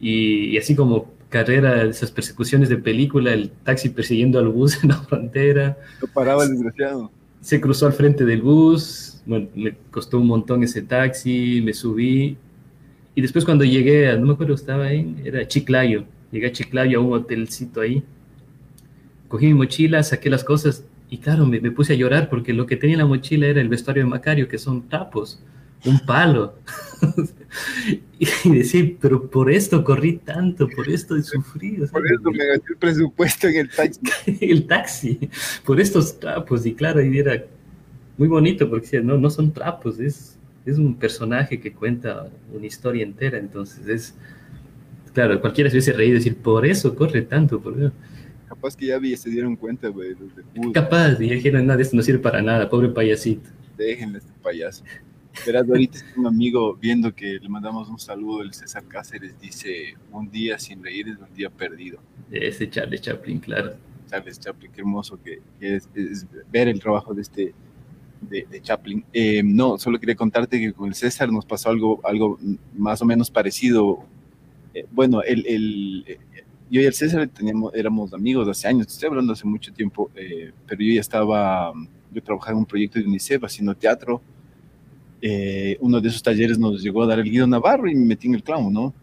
Y, y así como carrera, esas persecuciones de película, el taxi persiguiendo al bus en la frontera. No paraba el desgraciado. Se cruzó al frente del bus, bueno, me costó un montón ese taxi, me subí. Y después cuando llegué, a, no me acuerdo, estaba en, era Chiclayo. Llegué a Chiclayo, a un hotelcito ahí. Cogí mi mochila, saqué las cosas y claro, me, me puse a llorar porque lo que tenía en la mochila era el vestuario de Macario, que son tapos un palo. y decir, pero por esto corrí tanto, por esto he sufrido. por esto me gasté el presupuesto en el taxi. el taxi, por estos trapos. Y claro, y era muy bonito porque no, no son trapos, es, es un personaje que cuenta una historia entera. Entonces es, claro, cualquiera se hubiese reído y decir, por eso corre tanto. Por Capaz que ya se dieron cuenta, güey. Capaz, y dijeron, nada, esto no sirve para nada, pobre payasito. Déjenle este payaso. Verás, ahorita un amigo viendo que le mandamos un saludo, el César Cáceres dice, un día sin reír es un día perdido. Ese Charles Chaplin, claro. Charles Chaplin, qué hermoso que, es, ver el trabajo de este de, Chaplin. Eh, no, solo quería contarte que con el César nos pasó algo, algo más o menos parecido. Eh, bueno, el, el, yo y el César teníamos, éramos amigos hace años, estoy hablando hace mucho tiempo, eh, pero yo ya estaba, yo trabajaba en un proyecto de UNICEF haciendo teatro. Eh, uno de esos talleres nos llegó a dar el Guido Navarro y me metí en el clown, ¿no?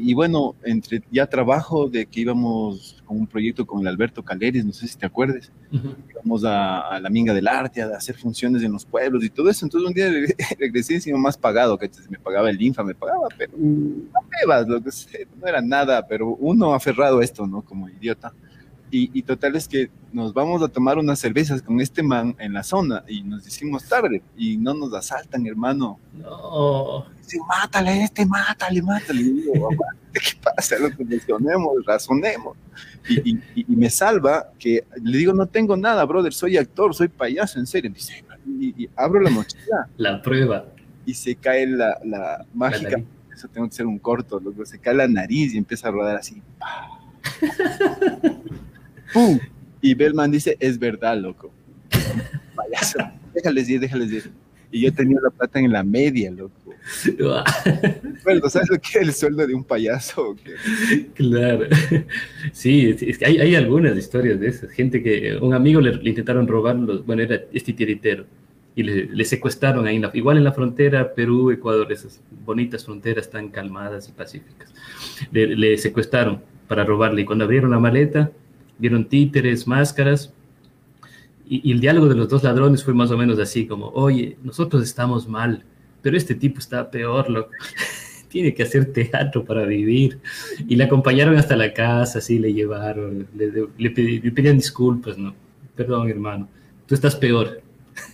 Y bueno, entre ya trabajo de que íbamos con un proyecto con el Alberto Caleris, no sé si te acuerdes, íbamos a, la Minga del Arte, a hacer funciones en los pueblos y todo eso. Entonces un día regresé encima más pagado, que me pagaba el Infa, me pagaba, pero no bebas, lo que no era nada, pero uno aferrado a esto, ¿no? Como idiota. Y, total es que nos vamos a tomar unas cervezas con este man en la zona y nos decimos tarde y no nos asaltan, hermano. No. Dice, mátale este, mátale, mátale. Y digo, ¿qué pasa? Lo reflexionemos, razonemos. Y, y, y, me salva que le digo, no tengo nada, brother, soy actor, soy payaso, en serio. Dice, y, abro la mochila. La prueba. Y se cae la, la mágica. Eso tengo que ser un corto, loco. Se cae la nariz y empieza a rodar así. ¡Pum! Y Bellman dice, es verdad, loco. Payaso. Déjales ir, déjales ir. Y yo tenía la plata en la media, loco. bueno, ¿sabes lo que es el sueldo de un payaso? Claro. Sí, es que hay, hay, algunas historias de esas. Gente que, un amigo le, intentaron robar, bueno, era este tiritero, y le, secuestraron ahí, igual en la frontera Perú, Ecuador, esas bonitas fronteras tan calmadas y pacíficas. Le, le secuestraron para robarle, y cuando abrieron la maleta, vieron títeres, máscaras, y, el diálogo de los dos ladrones fue más o menos así, como, oye, nosotros estamos mal, pero este tipo está peor, loco. Tiene que hacer teatro para vivir. Y le acompañaron hasta la casa, así le llevaron, le, pedían disculpas, ¿no? Perdón, hermano, tú estás peor.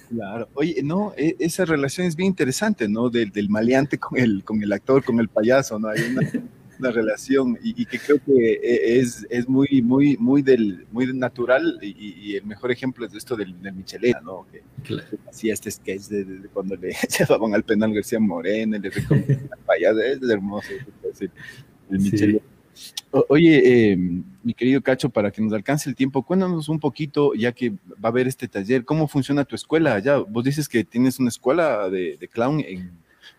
Claro. Oye, no, e, esa relación es bien interesante, ¿no? Del, del maleante con el, con el actor, con el payaso, ¿no? Hay una, una relación y, que creo que e, es, es muy, muy, muy, del, muy natural y, el mejor ejemplo es esto del, del Michelena, ¿no? Que, hacía este sketch de, cuando le llevaban al penal García Moreno, le payaso, es hermoso, el Michelena. Oye, em, mi querido Cacho, para que nos alcance el tiempo, cuéntanos un poquito, ya que va a haber este taller, ¿cómo funciona tu escuela allá? Vos dices que tienes una escuela de, de clown en,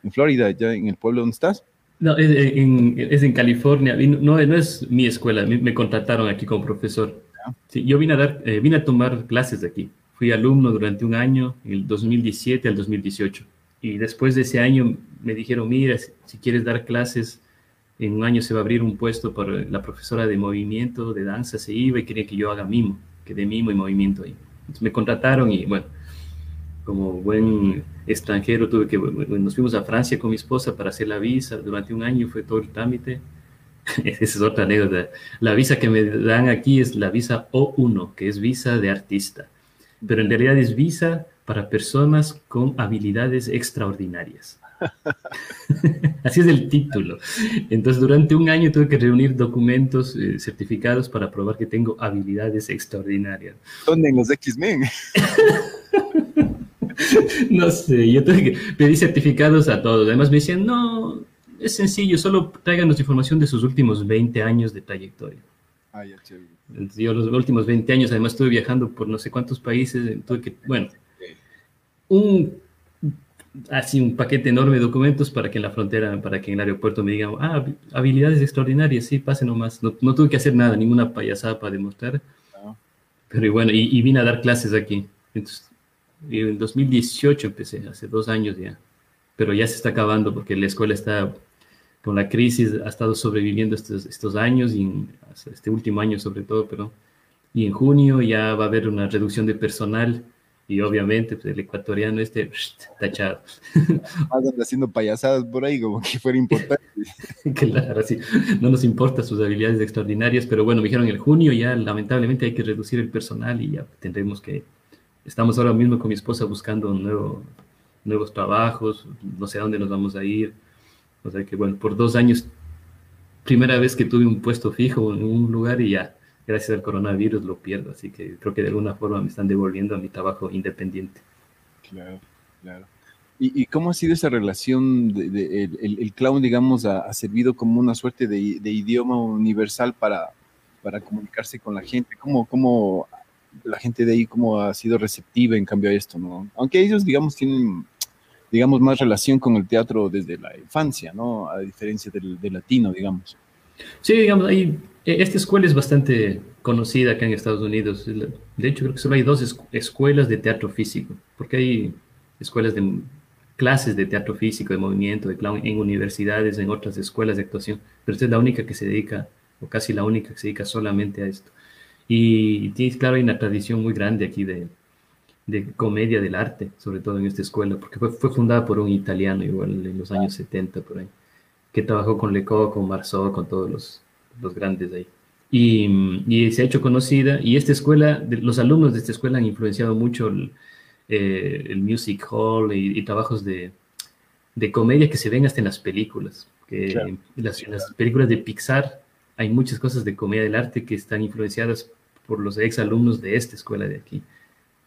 en Florida, ya en el pueblo donde estás. No, es en, es en California. No, no es mi escuela, me contrataron aquí como profesor. Sí, yo vine a, dar, eh, vine a tomar clases de aquí. Fui alumno durante un año, el 2017 al 2018. Y después de ese año me dijeron, mira, si quieres dar clases, en un año se va a abrir un puesto para la profesora de movimiento, de danza, se iba y quería que yo haga mimo, que de mimo y movimiento ahí. Entonces me contrataron y bueno, como buen extranjero, tuve que, nos fuimos a Francia con mi esposa para hacer la visa, durante un año fue todo el trámite. Esa es otra anécdota. La visa que me dan aquí es la visa O1, que es visa de artista, pero en realidad es visa para personas con habilidades extraordinarias. Así es el título. Entonces, durante un año tuve que reunir documentos eh, certificados para probar que tengo habilidades extraordinarias. ¿Dónde en los X-Men? no sé, yo tuve que pedir certificados a todos. Además me decían, no, es sencillo, solo tráiganos información de sus últimos 20 años de trayectoria. Ah, ya, Yo los últimos 20 años, además estuve viajando por no sé cuántos países, tuve que, bueno, un así un paquete enorme de documentos para que en la frontera, para que en el aeropuerto me digan, ah, habilidades extraordinarias, sí, pase nomás. No, no tuve que hacer nada, ninguna payasada para demostrar. Pero bueno, y, y, vine a dar clases aquí. Entonces, en 2018 empecé, hace dos años ya, pero ya se está acabando porque la escuela está con la crisis, ha estado sobreviviendo estos, estos años y este último año sobre todo, pero y en junio ya va a haber una reducción de personal y obviamente pues, el ecuatoriano este tachado. Andan haciendo payasadas por ahí como que fuera importante. claro, sí, no nos importa sus habilidades extraordinarias, pero bueno, me dijeron en junio ya lamentablemente hay que reducir el personal y ya tendremos que estamos ahora mismo con mi esposa buscando nuevo, nuevos trabajos, no sé a dónde nos vamos a ir. O sea que, bueno, por dos años, primera vez que tuve un puesto fijo en un lugar y ya, gracias al coronavirus lo pierdo. Así que creo que de alguna forma me están devolviendo a mi trabajo independiente. Claro, claro. ¿Y, cómo ha sido esa relación? De, el, clown, digamos, ha, servido como una suerte de, idioma universal para, para comunicarse con la gente. ¿Cómo, cómo la gente de ahí cómo ha sido receptiva en cambio a esto, ¿no? Aunque ellos, digamos, tienen, digamos, más relación con el teatro desde la infancia, ¿no? A diferencia del, latino, digamos. Sí, digamos, hay, e, esta escuela es bastante conocida acá en Estados Unidos. De hecho, creo que solo hay dos escuelas de teatro físico, porque hay escuelas de clases de teatro físico, de movimiento, de clown en universidades, en otras escuelas de actuación, pero esta es la única que se dedica, o casi la única que se dedica solamente a esto. Y tienes, claro, hay una tradición muy grande aquí de, de comedia del arte, sobre todo en esta escuela, porque fue, fue, fundada por un italiano igual en los años 70 por ahí, que trabajó con Leco, con Marceau, con todos los, los grandes de ahí. Y, y, se ha hecho conocida, y esta escuela, los alumnos de esta escuela han influenciado mucho el, eh, el music hall y, trabajos de, de, comedia que se ven hasta en las películas. Que en, las, en las películas de Pixar hay muchas cosas de comedia del arte que están influenciadas por los ex alumnos de esta escuela de aquí.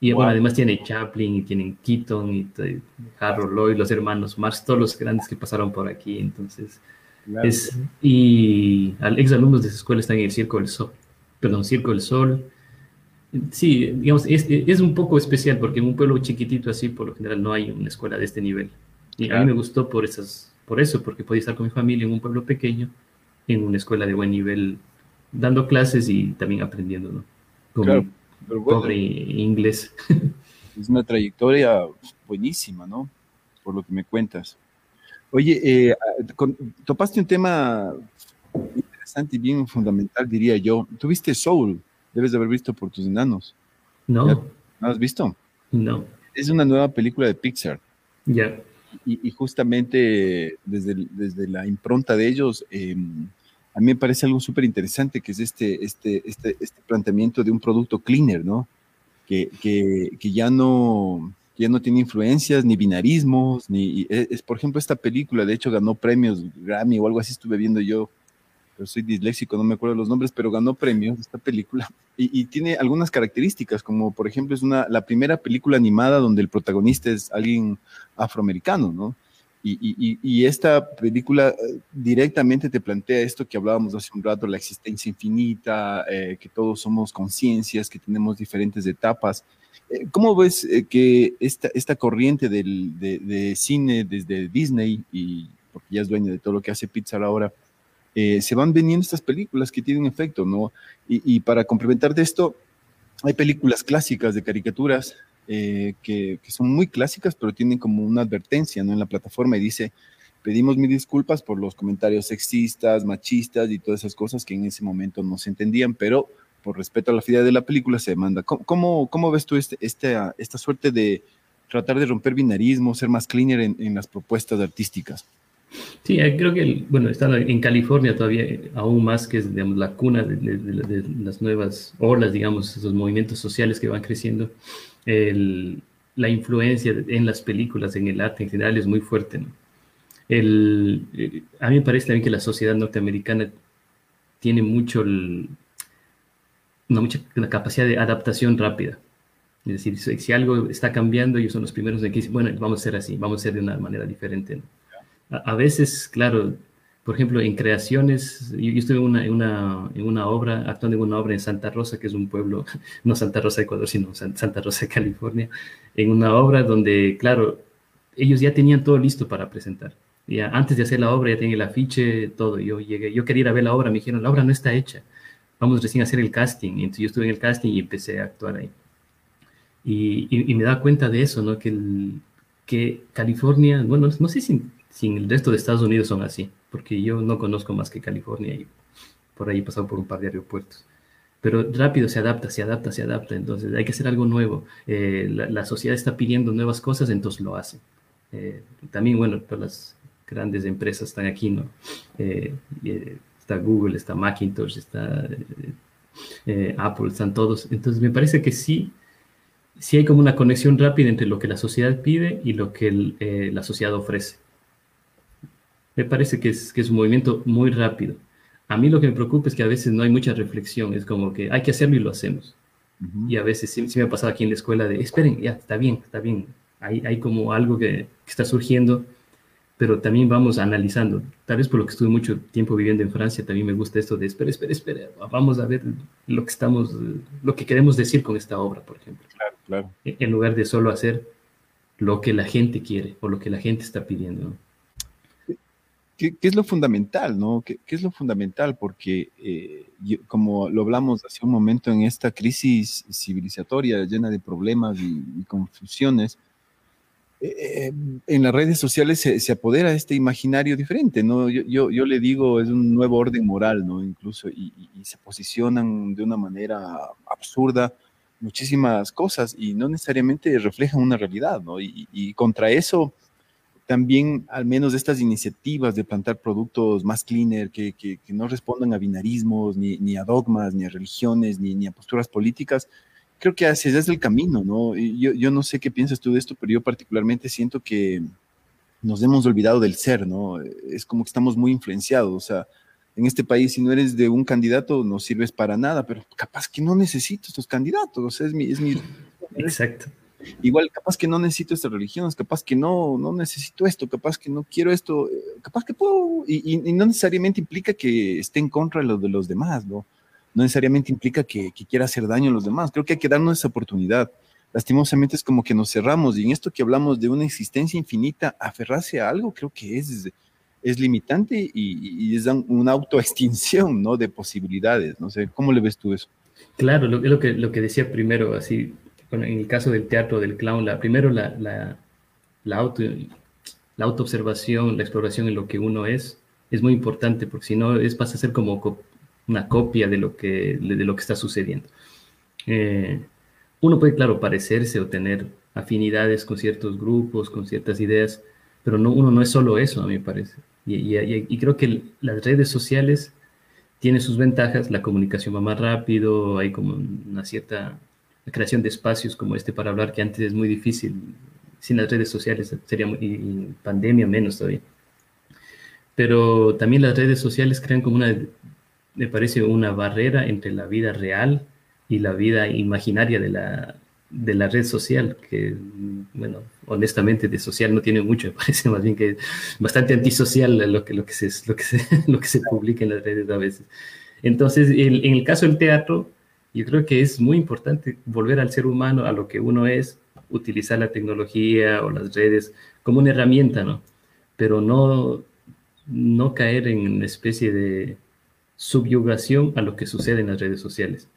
Y bueno, además tiene Chaplin y tienen Keaton y, Harold Lloyd, los hermanos Marx, todos los grandes que pasaron por aquí. Entonces, es, y al ex alumnos de esa escuela están en el Circo del Sol, perdón, Circo del Sol. Sí, digamos, es, es, un poco especial porque en un pueblo chiquitito así, por lo general, no hay una escuela de este nivel. Y a mí me gustó por, esas, por eso, porque podía estar con mi familia en un pueblo pequeño, en una escuela de buen nivel, dando clases y también aprendiendo, ¿no? claro pobre inglés. Es una trayectoria buenísima, ¿no? Por lo que me cuentas. Oye, eh, topaste un tema interesante y bien fundamental, diría yo. ¿Tuviste Soul? Debes de haber visto por tus enanos. No. ¿No has visto? No. Es una nueva película de Pixar. Ya. Y, justamente desde, desde la impronta de ellos, eh, a mí me parece algo súper interesante, que es este, este, este, este planteamiento de un producto cleaner, ¿no? Que, que, que ya no ya no tiene influencias, ni binarismos, ni... E, es, por ejemplo, esta película, de hecho, ganó premios Grammy o algo así estuve viendo yo, pero soy disléxico, no me acuerdo los nombres, pero ganó premios esta película. Y, y, tiene algunas características, como por ejemplo es una, la primera película animada donde el protagonista es alguien afroamericano, ¿no? Y, esta película eh, directamente te plantea esto que hablábamos hace un rato, la existencia infinita, eh, que todos somos conciencias, que tenemos diferentes etapas. Eh, ¿Cómo ves que esta, esta corriente del, de, cine desde Disney, y porque ya es dueña de todo lo que hace Pixar ahora, se van veniendo estas películas que tienen efecto, ¿no? Y, para complementar de esto, hay películas clásicas de caricaturas eh, que, son muy clásicas, pero tienen como una advertencia ¿no? en la plataforma y dice, pedimos mil disculpas por los comentarios sexistas, machistas y todas esas cosas que en ese momento no se entendían, pero por respeto a la fidelidad de la película se demanda. ¿Cómo, cómo, ves tú este, este, esta suerte de tratar de romper binarismo, ser más cleaner en, las propuestas artísticas? Sí, eh, creo que, bueno, está en California todavía eh, aún más que es, digamos, la cuna de, de, las nuevas olas, digamos, esos movimientos sociales que van creciendo la influencia en las películas, en el arte en general es muy fuerte. El, eh, a mí me parece también que la sociedad norteamericana tiene mucho una mucha capacidad de adaptación rápida. Es decir, si, algo está cambiando, ellos son los primeros en que dicen, bueno, vamos a ser así, vamos a ser de una manera diferente. a, veces, claro, por ejemplo, en creaciones, yo, estuve en una, en, una, en una, obra, actuando en una obra en Santa Rosa, que es un pueblo, no Santa Rosa, Ecuador, sino Santa Rosa, California, en una obra donde, claro, ellos ya tenían todo listo para presentar. Ya antes de hacer la obra ya tenían el afiche, todo. Yo llegué, yo quería ir a ver la obra, me dijeron, la obra no está hecha, vamos recién a hacer el casting. Y entonces yo estuve en el casting y empecé a actuar ahí. Y, y, me da cuenta de eso, ¿no? Que, el, que California, bueno, no sé si, si en el resto de Estados Unidos son así, porque yo no conozco más que California y por ahí he pasado por un par de aeropuertos. Pero rápido se adapta, se adapta, se adapta. Entonces hay que hacer algo nuevo. Eh, la, sociedad está pidiendo nuevas cosas, entonces lo hace. Eh, también, bueno, todas las grandes empresas están aquí, ¿no? Eh, está Google, está Macintosh, está Apple, están todos. Entonces me parece que sí, sí hay como una conexión rápida entre lo que la sociedad pide y lo que la sociedad ofrece. Me parece que es, que es un movimiento muy rápido. A mí lo que me preocupa es que a veces no hay mucha reflexión, es como que hay que hacerlo y lo hacemos. Y a veces sí, me ha pasado aquí en la escuela de, esperen, ya, está bien, está bien. Hay, hay como algo que, que, está surgiendo, pero también vamos analizando. Tal vez por lo que estuve mucho tiempo viviendo en Francia, también me gusta esto de, espera, espera, espera, vamos a ver lo que estamos, lo que queremos decir con esta obra, por ejemplo. Claro, claro. En lugar de solo hacer lo que la gente quiere o lo que la gente está pidiendo. ¿no? ¿Qué, es lo fundamental, no? ¿Qué, es lo fundamental? Porque, eh, como lo hablamos hace un momento, en esta crisis civilizatoria llena de problemas y, confusiones, eh, en las redes sociales se, apodera este imaginario diferente, ¿no? Yo, yo, le digo, es un nuevo orden moral, ¿no? Incluso, y, se posicionan de una manera absurda muchísimas cosas y no necesariamente reflejan una realidad, ¿no? y contra eso también al menos estas iniciativas de plantar productos más cleaner, que, que, no respondan a binarismos, ni, ni, a dogmas, ni a religiones, ni, ni a posturas políticas, creo que hacia es el camino, ¿no? Yo, yo no sé qué piensas tú de esto, pero yo particularmente siento que nos hemos olvidado del ser, ¿no? Es como que estamos muy influenciados, o sea, en este país si no eres de un candidato no sirves para nada, pero capaz que no necesito estos candidatos, o sea, es mi... Es mi Exacto. Igual, capaz que no necesito estas religiones, capaz que no, no necesito esto, capaz que no quiero esto, eh, capaz que puedo, y, no necesariamente implica que esté en contra de los de los demás, ¿no? No necesariamente implica que, quiera hacer daño a los demás. Creo que hay que darnos esa oportunidad. Lastimosamente es como que nos cerramos y en esto que hablamos de una existencia infinita, aferrarse a algo creo que es, es limitante y, es una autoextinción, ¿no? De posibilidades, no sé, ¿cómo le ves tú eso? Claro, lo, lo, que, lo que decía primero, así, bueno, en el caso del teatro del clown, la, primero la, la, la, auto, la autoobservación, la exploración en lo que uno es, es muy importante, porque si no, es, pasa a ser como una copia de lo que, de lo que está sucediendo. Eh, uno puede, claro, parecerse o tener afinidades con ciertos grupos, con ciertas ideas, pero no, uno no es solo eso, a me parece. Y, y, y creo que las redes sociales tienen sus ventajas, la comunicación va más rápido, hay como una cierta la creación de espacios como este para hablar, que antes es muy difícil. Sin las redes sociales sería muy, y pandemia menos todavía. Pero también las redes sociales crean como una, me parece, una barrera entre la vida real y la vida imaginaria de la, de la red social, que, bueno, honestamente de social no tiene mucho, me parece más bien que bastante antisocial lo que, lo que, se, lo que, se, lo que se publica en las redes a veces. Entonces, en el caso del teatro, yo creo que es muy importante volver al ser humano, a lo que uno es, utilizar la tecnología o las redes como una herramienta, ¿no? Pero no, no caer en una especie de subyugación a lo que sucede en las redes sociales.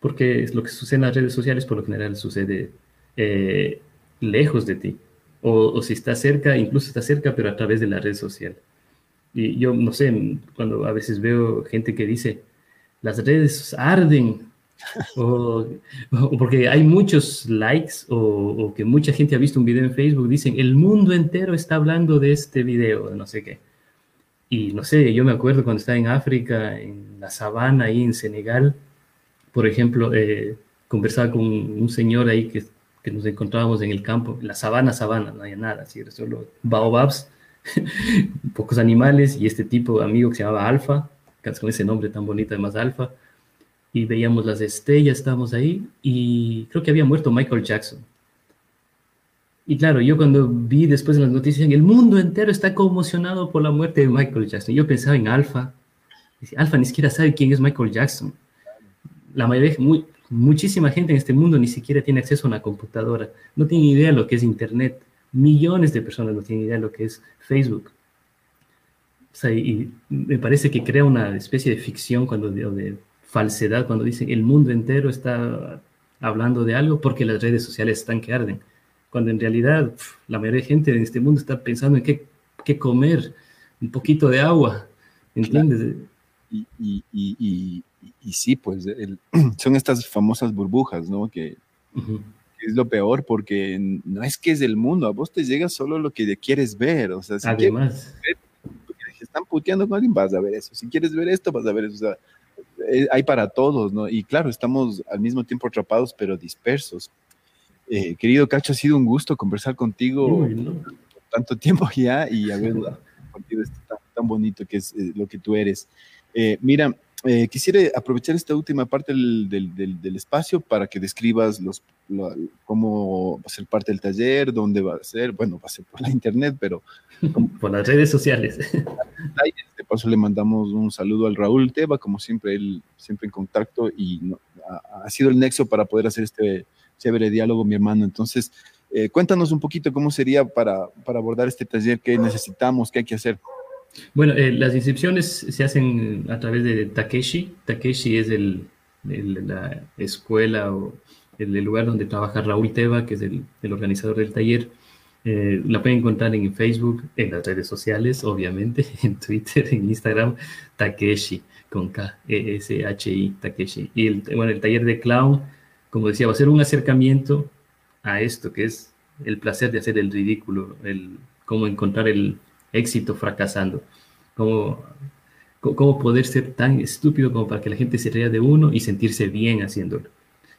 Porque lo que sucede en las redes sociales por lo general sucede eh, lejos de ti. O, o, si está cerca, incluso está cerca, pero a través de la red social. Y yo no sé, cuando a veces veo gente que dice, las redes arden, o, porque hay muchos likes o, que mucha gente ha visto un video en Facebook, dicen, el mundo entero está hablando de este video, no sé qué. Y no sé, yo me acuerdo cuando estaba en África, en la sabana, ahí en Senegal, por ejemplo, eh, conversaba con un señor ahí que, que, nos encontrábamos en el campo, la sabana, sabana, no había nada, así, solo baobabs, pocos animales, y este tipo amigo que se llamaba Alfa, con ese nombre tan bonito, además Alfa, y veíamos las estrellas, estábamos ahí y creo que había muerto Michael Jackson. Y claro, yo cuando vi después en las noticias, el mundo entero está conmocionado por la muerte de Michael Jackson. Yo pensaba en Alfa. Alfa ni siquiera sabe quién es Michael Jackson. La mayoría, muy, muchísima gente en este mundo ni siquiera tiene acceso a una computadora. No tiene idea de lo que es Internet. Millones de personas no tienen idea de lo que es Facebook. O sea, y me parece que crea una especie de ficción cuando de, falsedad cuando dicen el mundo entero está hablando de algo porque las redes sociales están que arden, cuando en realidad la mayoría de gente en este mundo está pensando en qué, qué comer, un poquito de agua, ¿entiendes? Y, y, y, y, sí, pues son estas famosas burbujas, ¿no? Que, es lo peor porque no es que es el mundo, a vos te llega solo lo que quieres ver, o sea, si Además. están puteando con alguien, vas a ver eso, si quieres ver esto, vas a ver eso, o sea, eh, hay para todos, ¿no? Y claro, estamos al mismo tiempo atrapados, pero dispersos. Eh, querido Cacho, ha sido un gusto conversar contigo tanto tiempo ya y haber compartido esto tan, bonito que es eh, lo que tú eres. mira, quisiera aprovechar esta última parte del, del, del, espacio para que describas los, cómo va a ser parte del taller, dónde va a ser, bueno, va a ser por la internet, pero... por las redes sociales. De paso le mandamos un saludo al Raúl Teba, como siempre, él siempre en contacto y ha, sido el nexo para poder hacer este chévere diálogo, mi hermano. Entonces, eh, cuéntanos un poquito cómo sería para, para abordar este taller, qué necesitamos, qué hay que hacer. Bueno, eh, las inscripciones se hacen a través de Takeshi. Takeshi es el, la escuela o el, lugar donde trabaja Raúl Teva, que es el, organizador del taller. Eh, la pueden encontrar en Facebook, en las redes sociales, obviamente, en Twitter, en Instagram, Takeshi, con K, E, S, H, I, Takeshi. Y el, bueno, el taller de clown, como decía, va a ser un acercamiento a esto, que es el placer de hacer el ridículo, el cómo encontrar el éxito fracasando, cómo, cómo poder ser tan estúpido como para que la gente se ría de uno y sentirse bien haciéndolo.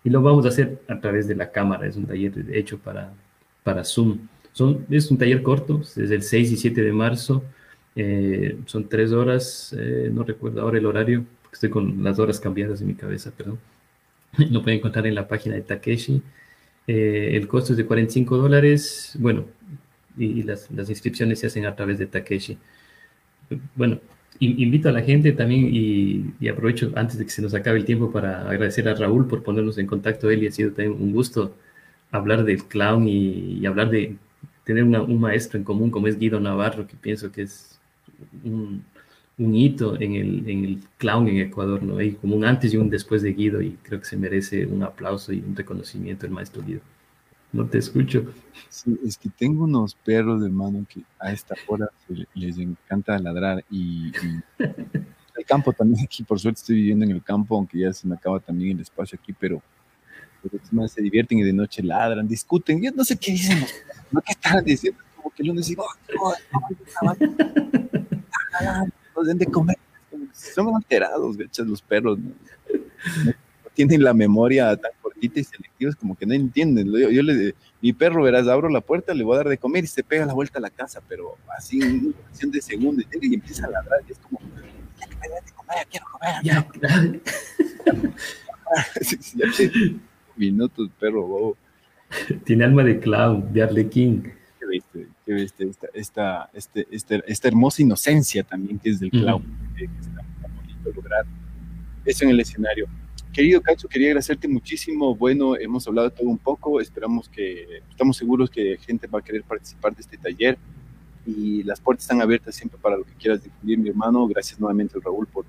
Y lo vamos a hacer a través de la cámara, es un taller hecho para, para Zoom. Son, es un taller corto, desde el 6 y 7 de marzo, eh, son tres horas, eh, no recuerdo ahora el horario, porque estoy con las horas cambiadas en mi cabeza, perdón. Lo pueden encontrar en la página de Takeshi. Eh, el costo es de 45 dólares, bueno, y, las, las, inscripciones se hacen a través de Takeshi. Bueno, invito a la gente también y, aprovecho antes de que se nos acabe el tiempo para agradecer a Raúl por ponernos en contacto. Él y ha sido también un gusto hablar del clown y, hablar de tener un maestro en común como es Guido Navarro, que pienso que es un, un hito en el, en el, clown en Ecuador, ¿no? Hay como un antes y un después de Guido y creo que se merece un aplauso y un reconocimiento el maestro Guido. No te escucho. Sí, es que tengo unos perros, de mano que a esta hora les encanta ladrar y, el campo también aquí, por suerte estoy viviendo en el campo, aunque ya se me acaba también el espacio aquí, pero, se divierten y de noche ladran, discuten, yo no sé qué dicen, no qué están diciendo, como que el lunes digo, oh, den de comer, son alterados, los perros, ¿no? tienen la memoria tan cortita y selectiva, es como que no entienden. Yo, le, mi perro, verás, abro la puerta, le voy a dar de comer y se pega la vuelta a la casa, pero así en una cuestión de segundo y, empieza a ladrar y es como, ya que me de comer, quiero comer. Ya, ya, minutos, perro bobo. Tiene alma de clown, de arlequín. ¿Qué viste? ¿Qué viste? Esta, esta, este, este, esta hermosa inocencia también que es del clown, que está bonito lograr eso en el escenario. Querido Cacho, quería agradecerte muchísimo. Bueno, hemos hablado todo un poco. Esperamos que, estamos seguros que gente va a querer participar de este taller y las puertas están abiertas siempre para lo que quieras difundir, mi hermano. Gracias nuevamente, Raúl, por,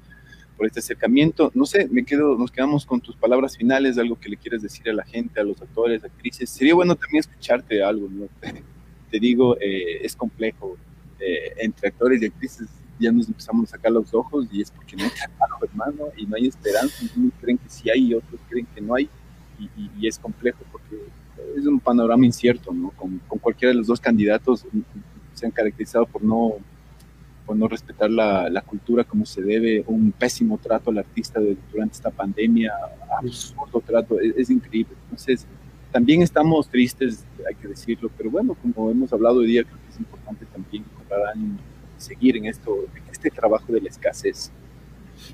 por este acercamiento. No sé, me quedo, nos quedamos con tus palabras finales, algo que le quieres decir a la gente, a los actores, actrices. Sería bueno también escucharte algo, ¿no? Te digo, eh, es complejo. Eh, entre actores y actrices ya nos empezamos a sacar los ojos y es porque no hay trabajo, hermano, y no hay esperanza. Unos creen que sí hay y otros creen que no hay, y, es complejo porque es un panorama incierto, ¿no? Con, cualquiera de los dos candidatos mm, se han caracterizado por no, por no respetar la, la cultura como se debe, un pésimo trato al artista durante esta pandemia, absurdo trato, es, es increíble. Entonces, también estamos tristes, hay que decirlo, pero bueno, como hemos hablado hoy día, creo que es importante también encontrar ánimo seguir en esto, este trabajo de la escasez.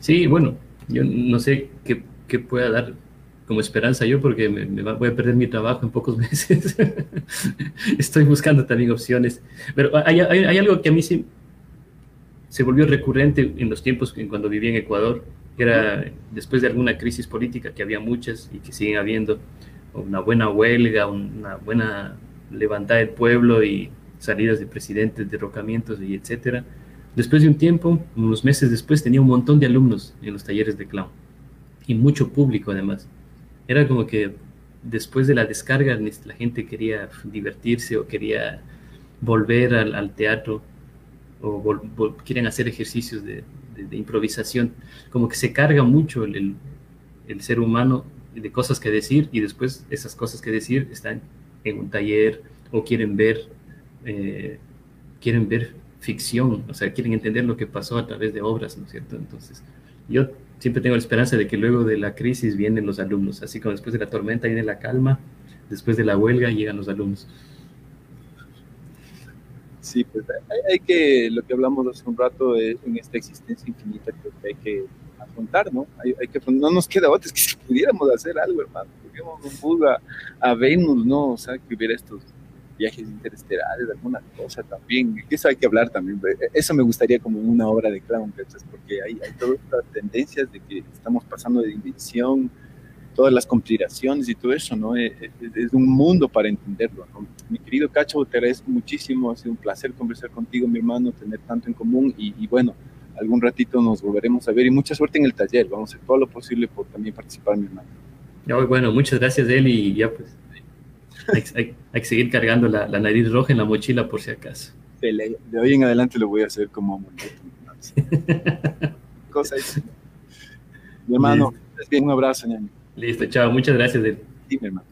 Sí, bueno, yo no sé qué, qué pueda dar como esperanza yo porque me, voy a perder mi trabajo en pocos meses. Estoy buscando también opciones. Pero hay, hay, algo que a mí sí se volvió recurrente en los tiempos en cuando viví en Ecuador, era después de alguna crisis política, que había muchas y que siguen habiendo, una buena huelga, una buena levantada del pueblo y salidas de presidentes, derrocamientos y etcétera. Después de un tiempo, unos meses después, tenía un montón de alumnos en los talleres de clown y mucho público además. Era como que después de la descarga la gente quería divertirse o quería volver al, teatro o quieren hacer ejercicios de, improvisación. Como que se carga mucho el, el ser humano de cosas que decir y después esas cosas que decir están en un taller o quieren ver eh, quieren ver ficción, o sea, quieren entender lo que pasó a través de obras, ¿no es cierto? Entonces, yo siempre tengo la esperanza de que luego de la crisis vienen los alumnos, así como después de la tormenta viene la calma, después de la huelga llegan los alumnos. Sí, pues hay, que, lo que hablamos hace un rato es en esta existencia infinita que hay que afrontar, ¿no? Hay, que, no nos queda otra, es que si pudiéramos hacer algo, hermano, pudiéramos un a Venus, ¿no? O sea, que hubiera estos viajes interestelares, alguna cosa también. Eso hay que hablar también. Eso me gustaría como una obra de clown, porque hay, hay todas estas tendencias de que estamos pasando de dimensión todas las complicaciones y todo eso, ¿no? Es, es un mundo para entenderlo, ¿no? Mi querido Cacho, te agradezco muchísimo, ha sido un placer conversar contigo, mi hermano, tener tanto en común y, y bueno, algún ratito nos volveremos a ver y mucha suerte en el taller, vamos a hacer todo lo posible por también participar, mi hermano. bueno, muchas gracias, y ya pues hay, hay, que seguir cargando la, la, nariz roja en la mochila por si acaso. De hoy en adelante lo voy a hacer como amuleto. Cosa Mi hermano, un abrazo, ñaño. Listo, chao, muchas gracias. Sí, mi hermano.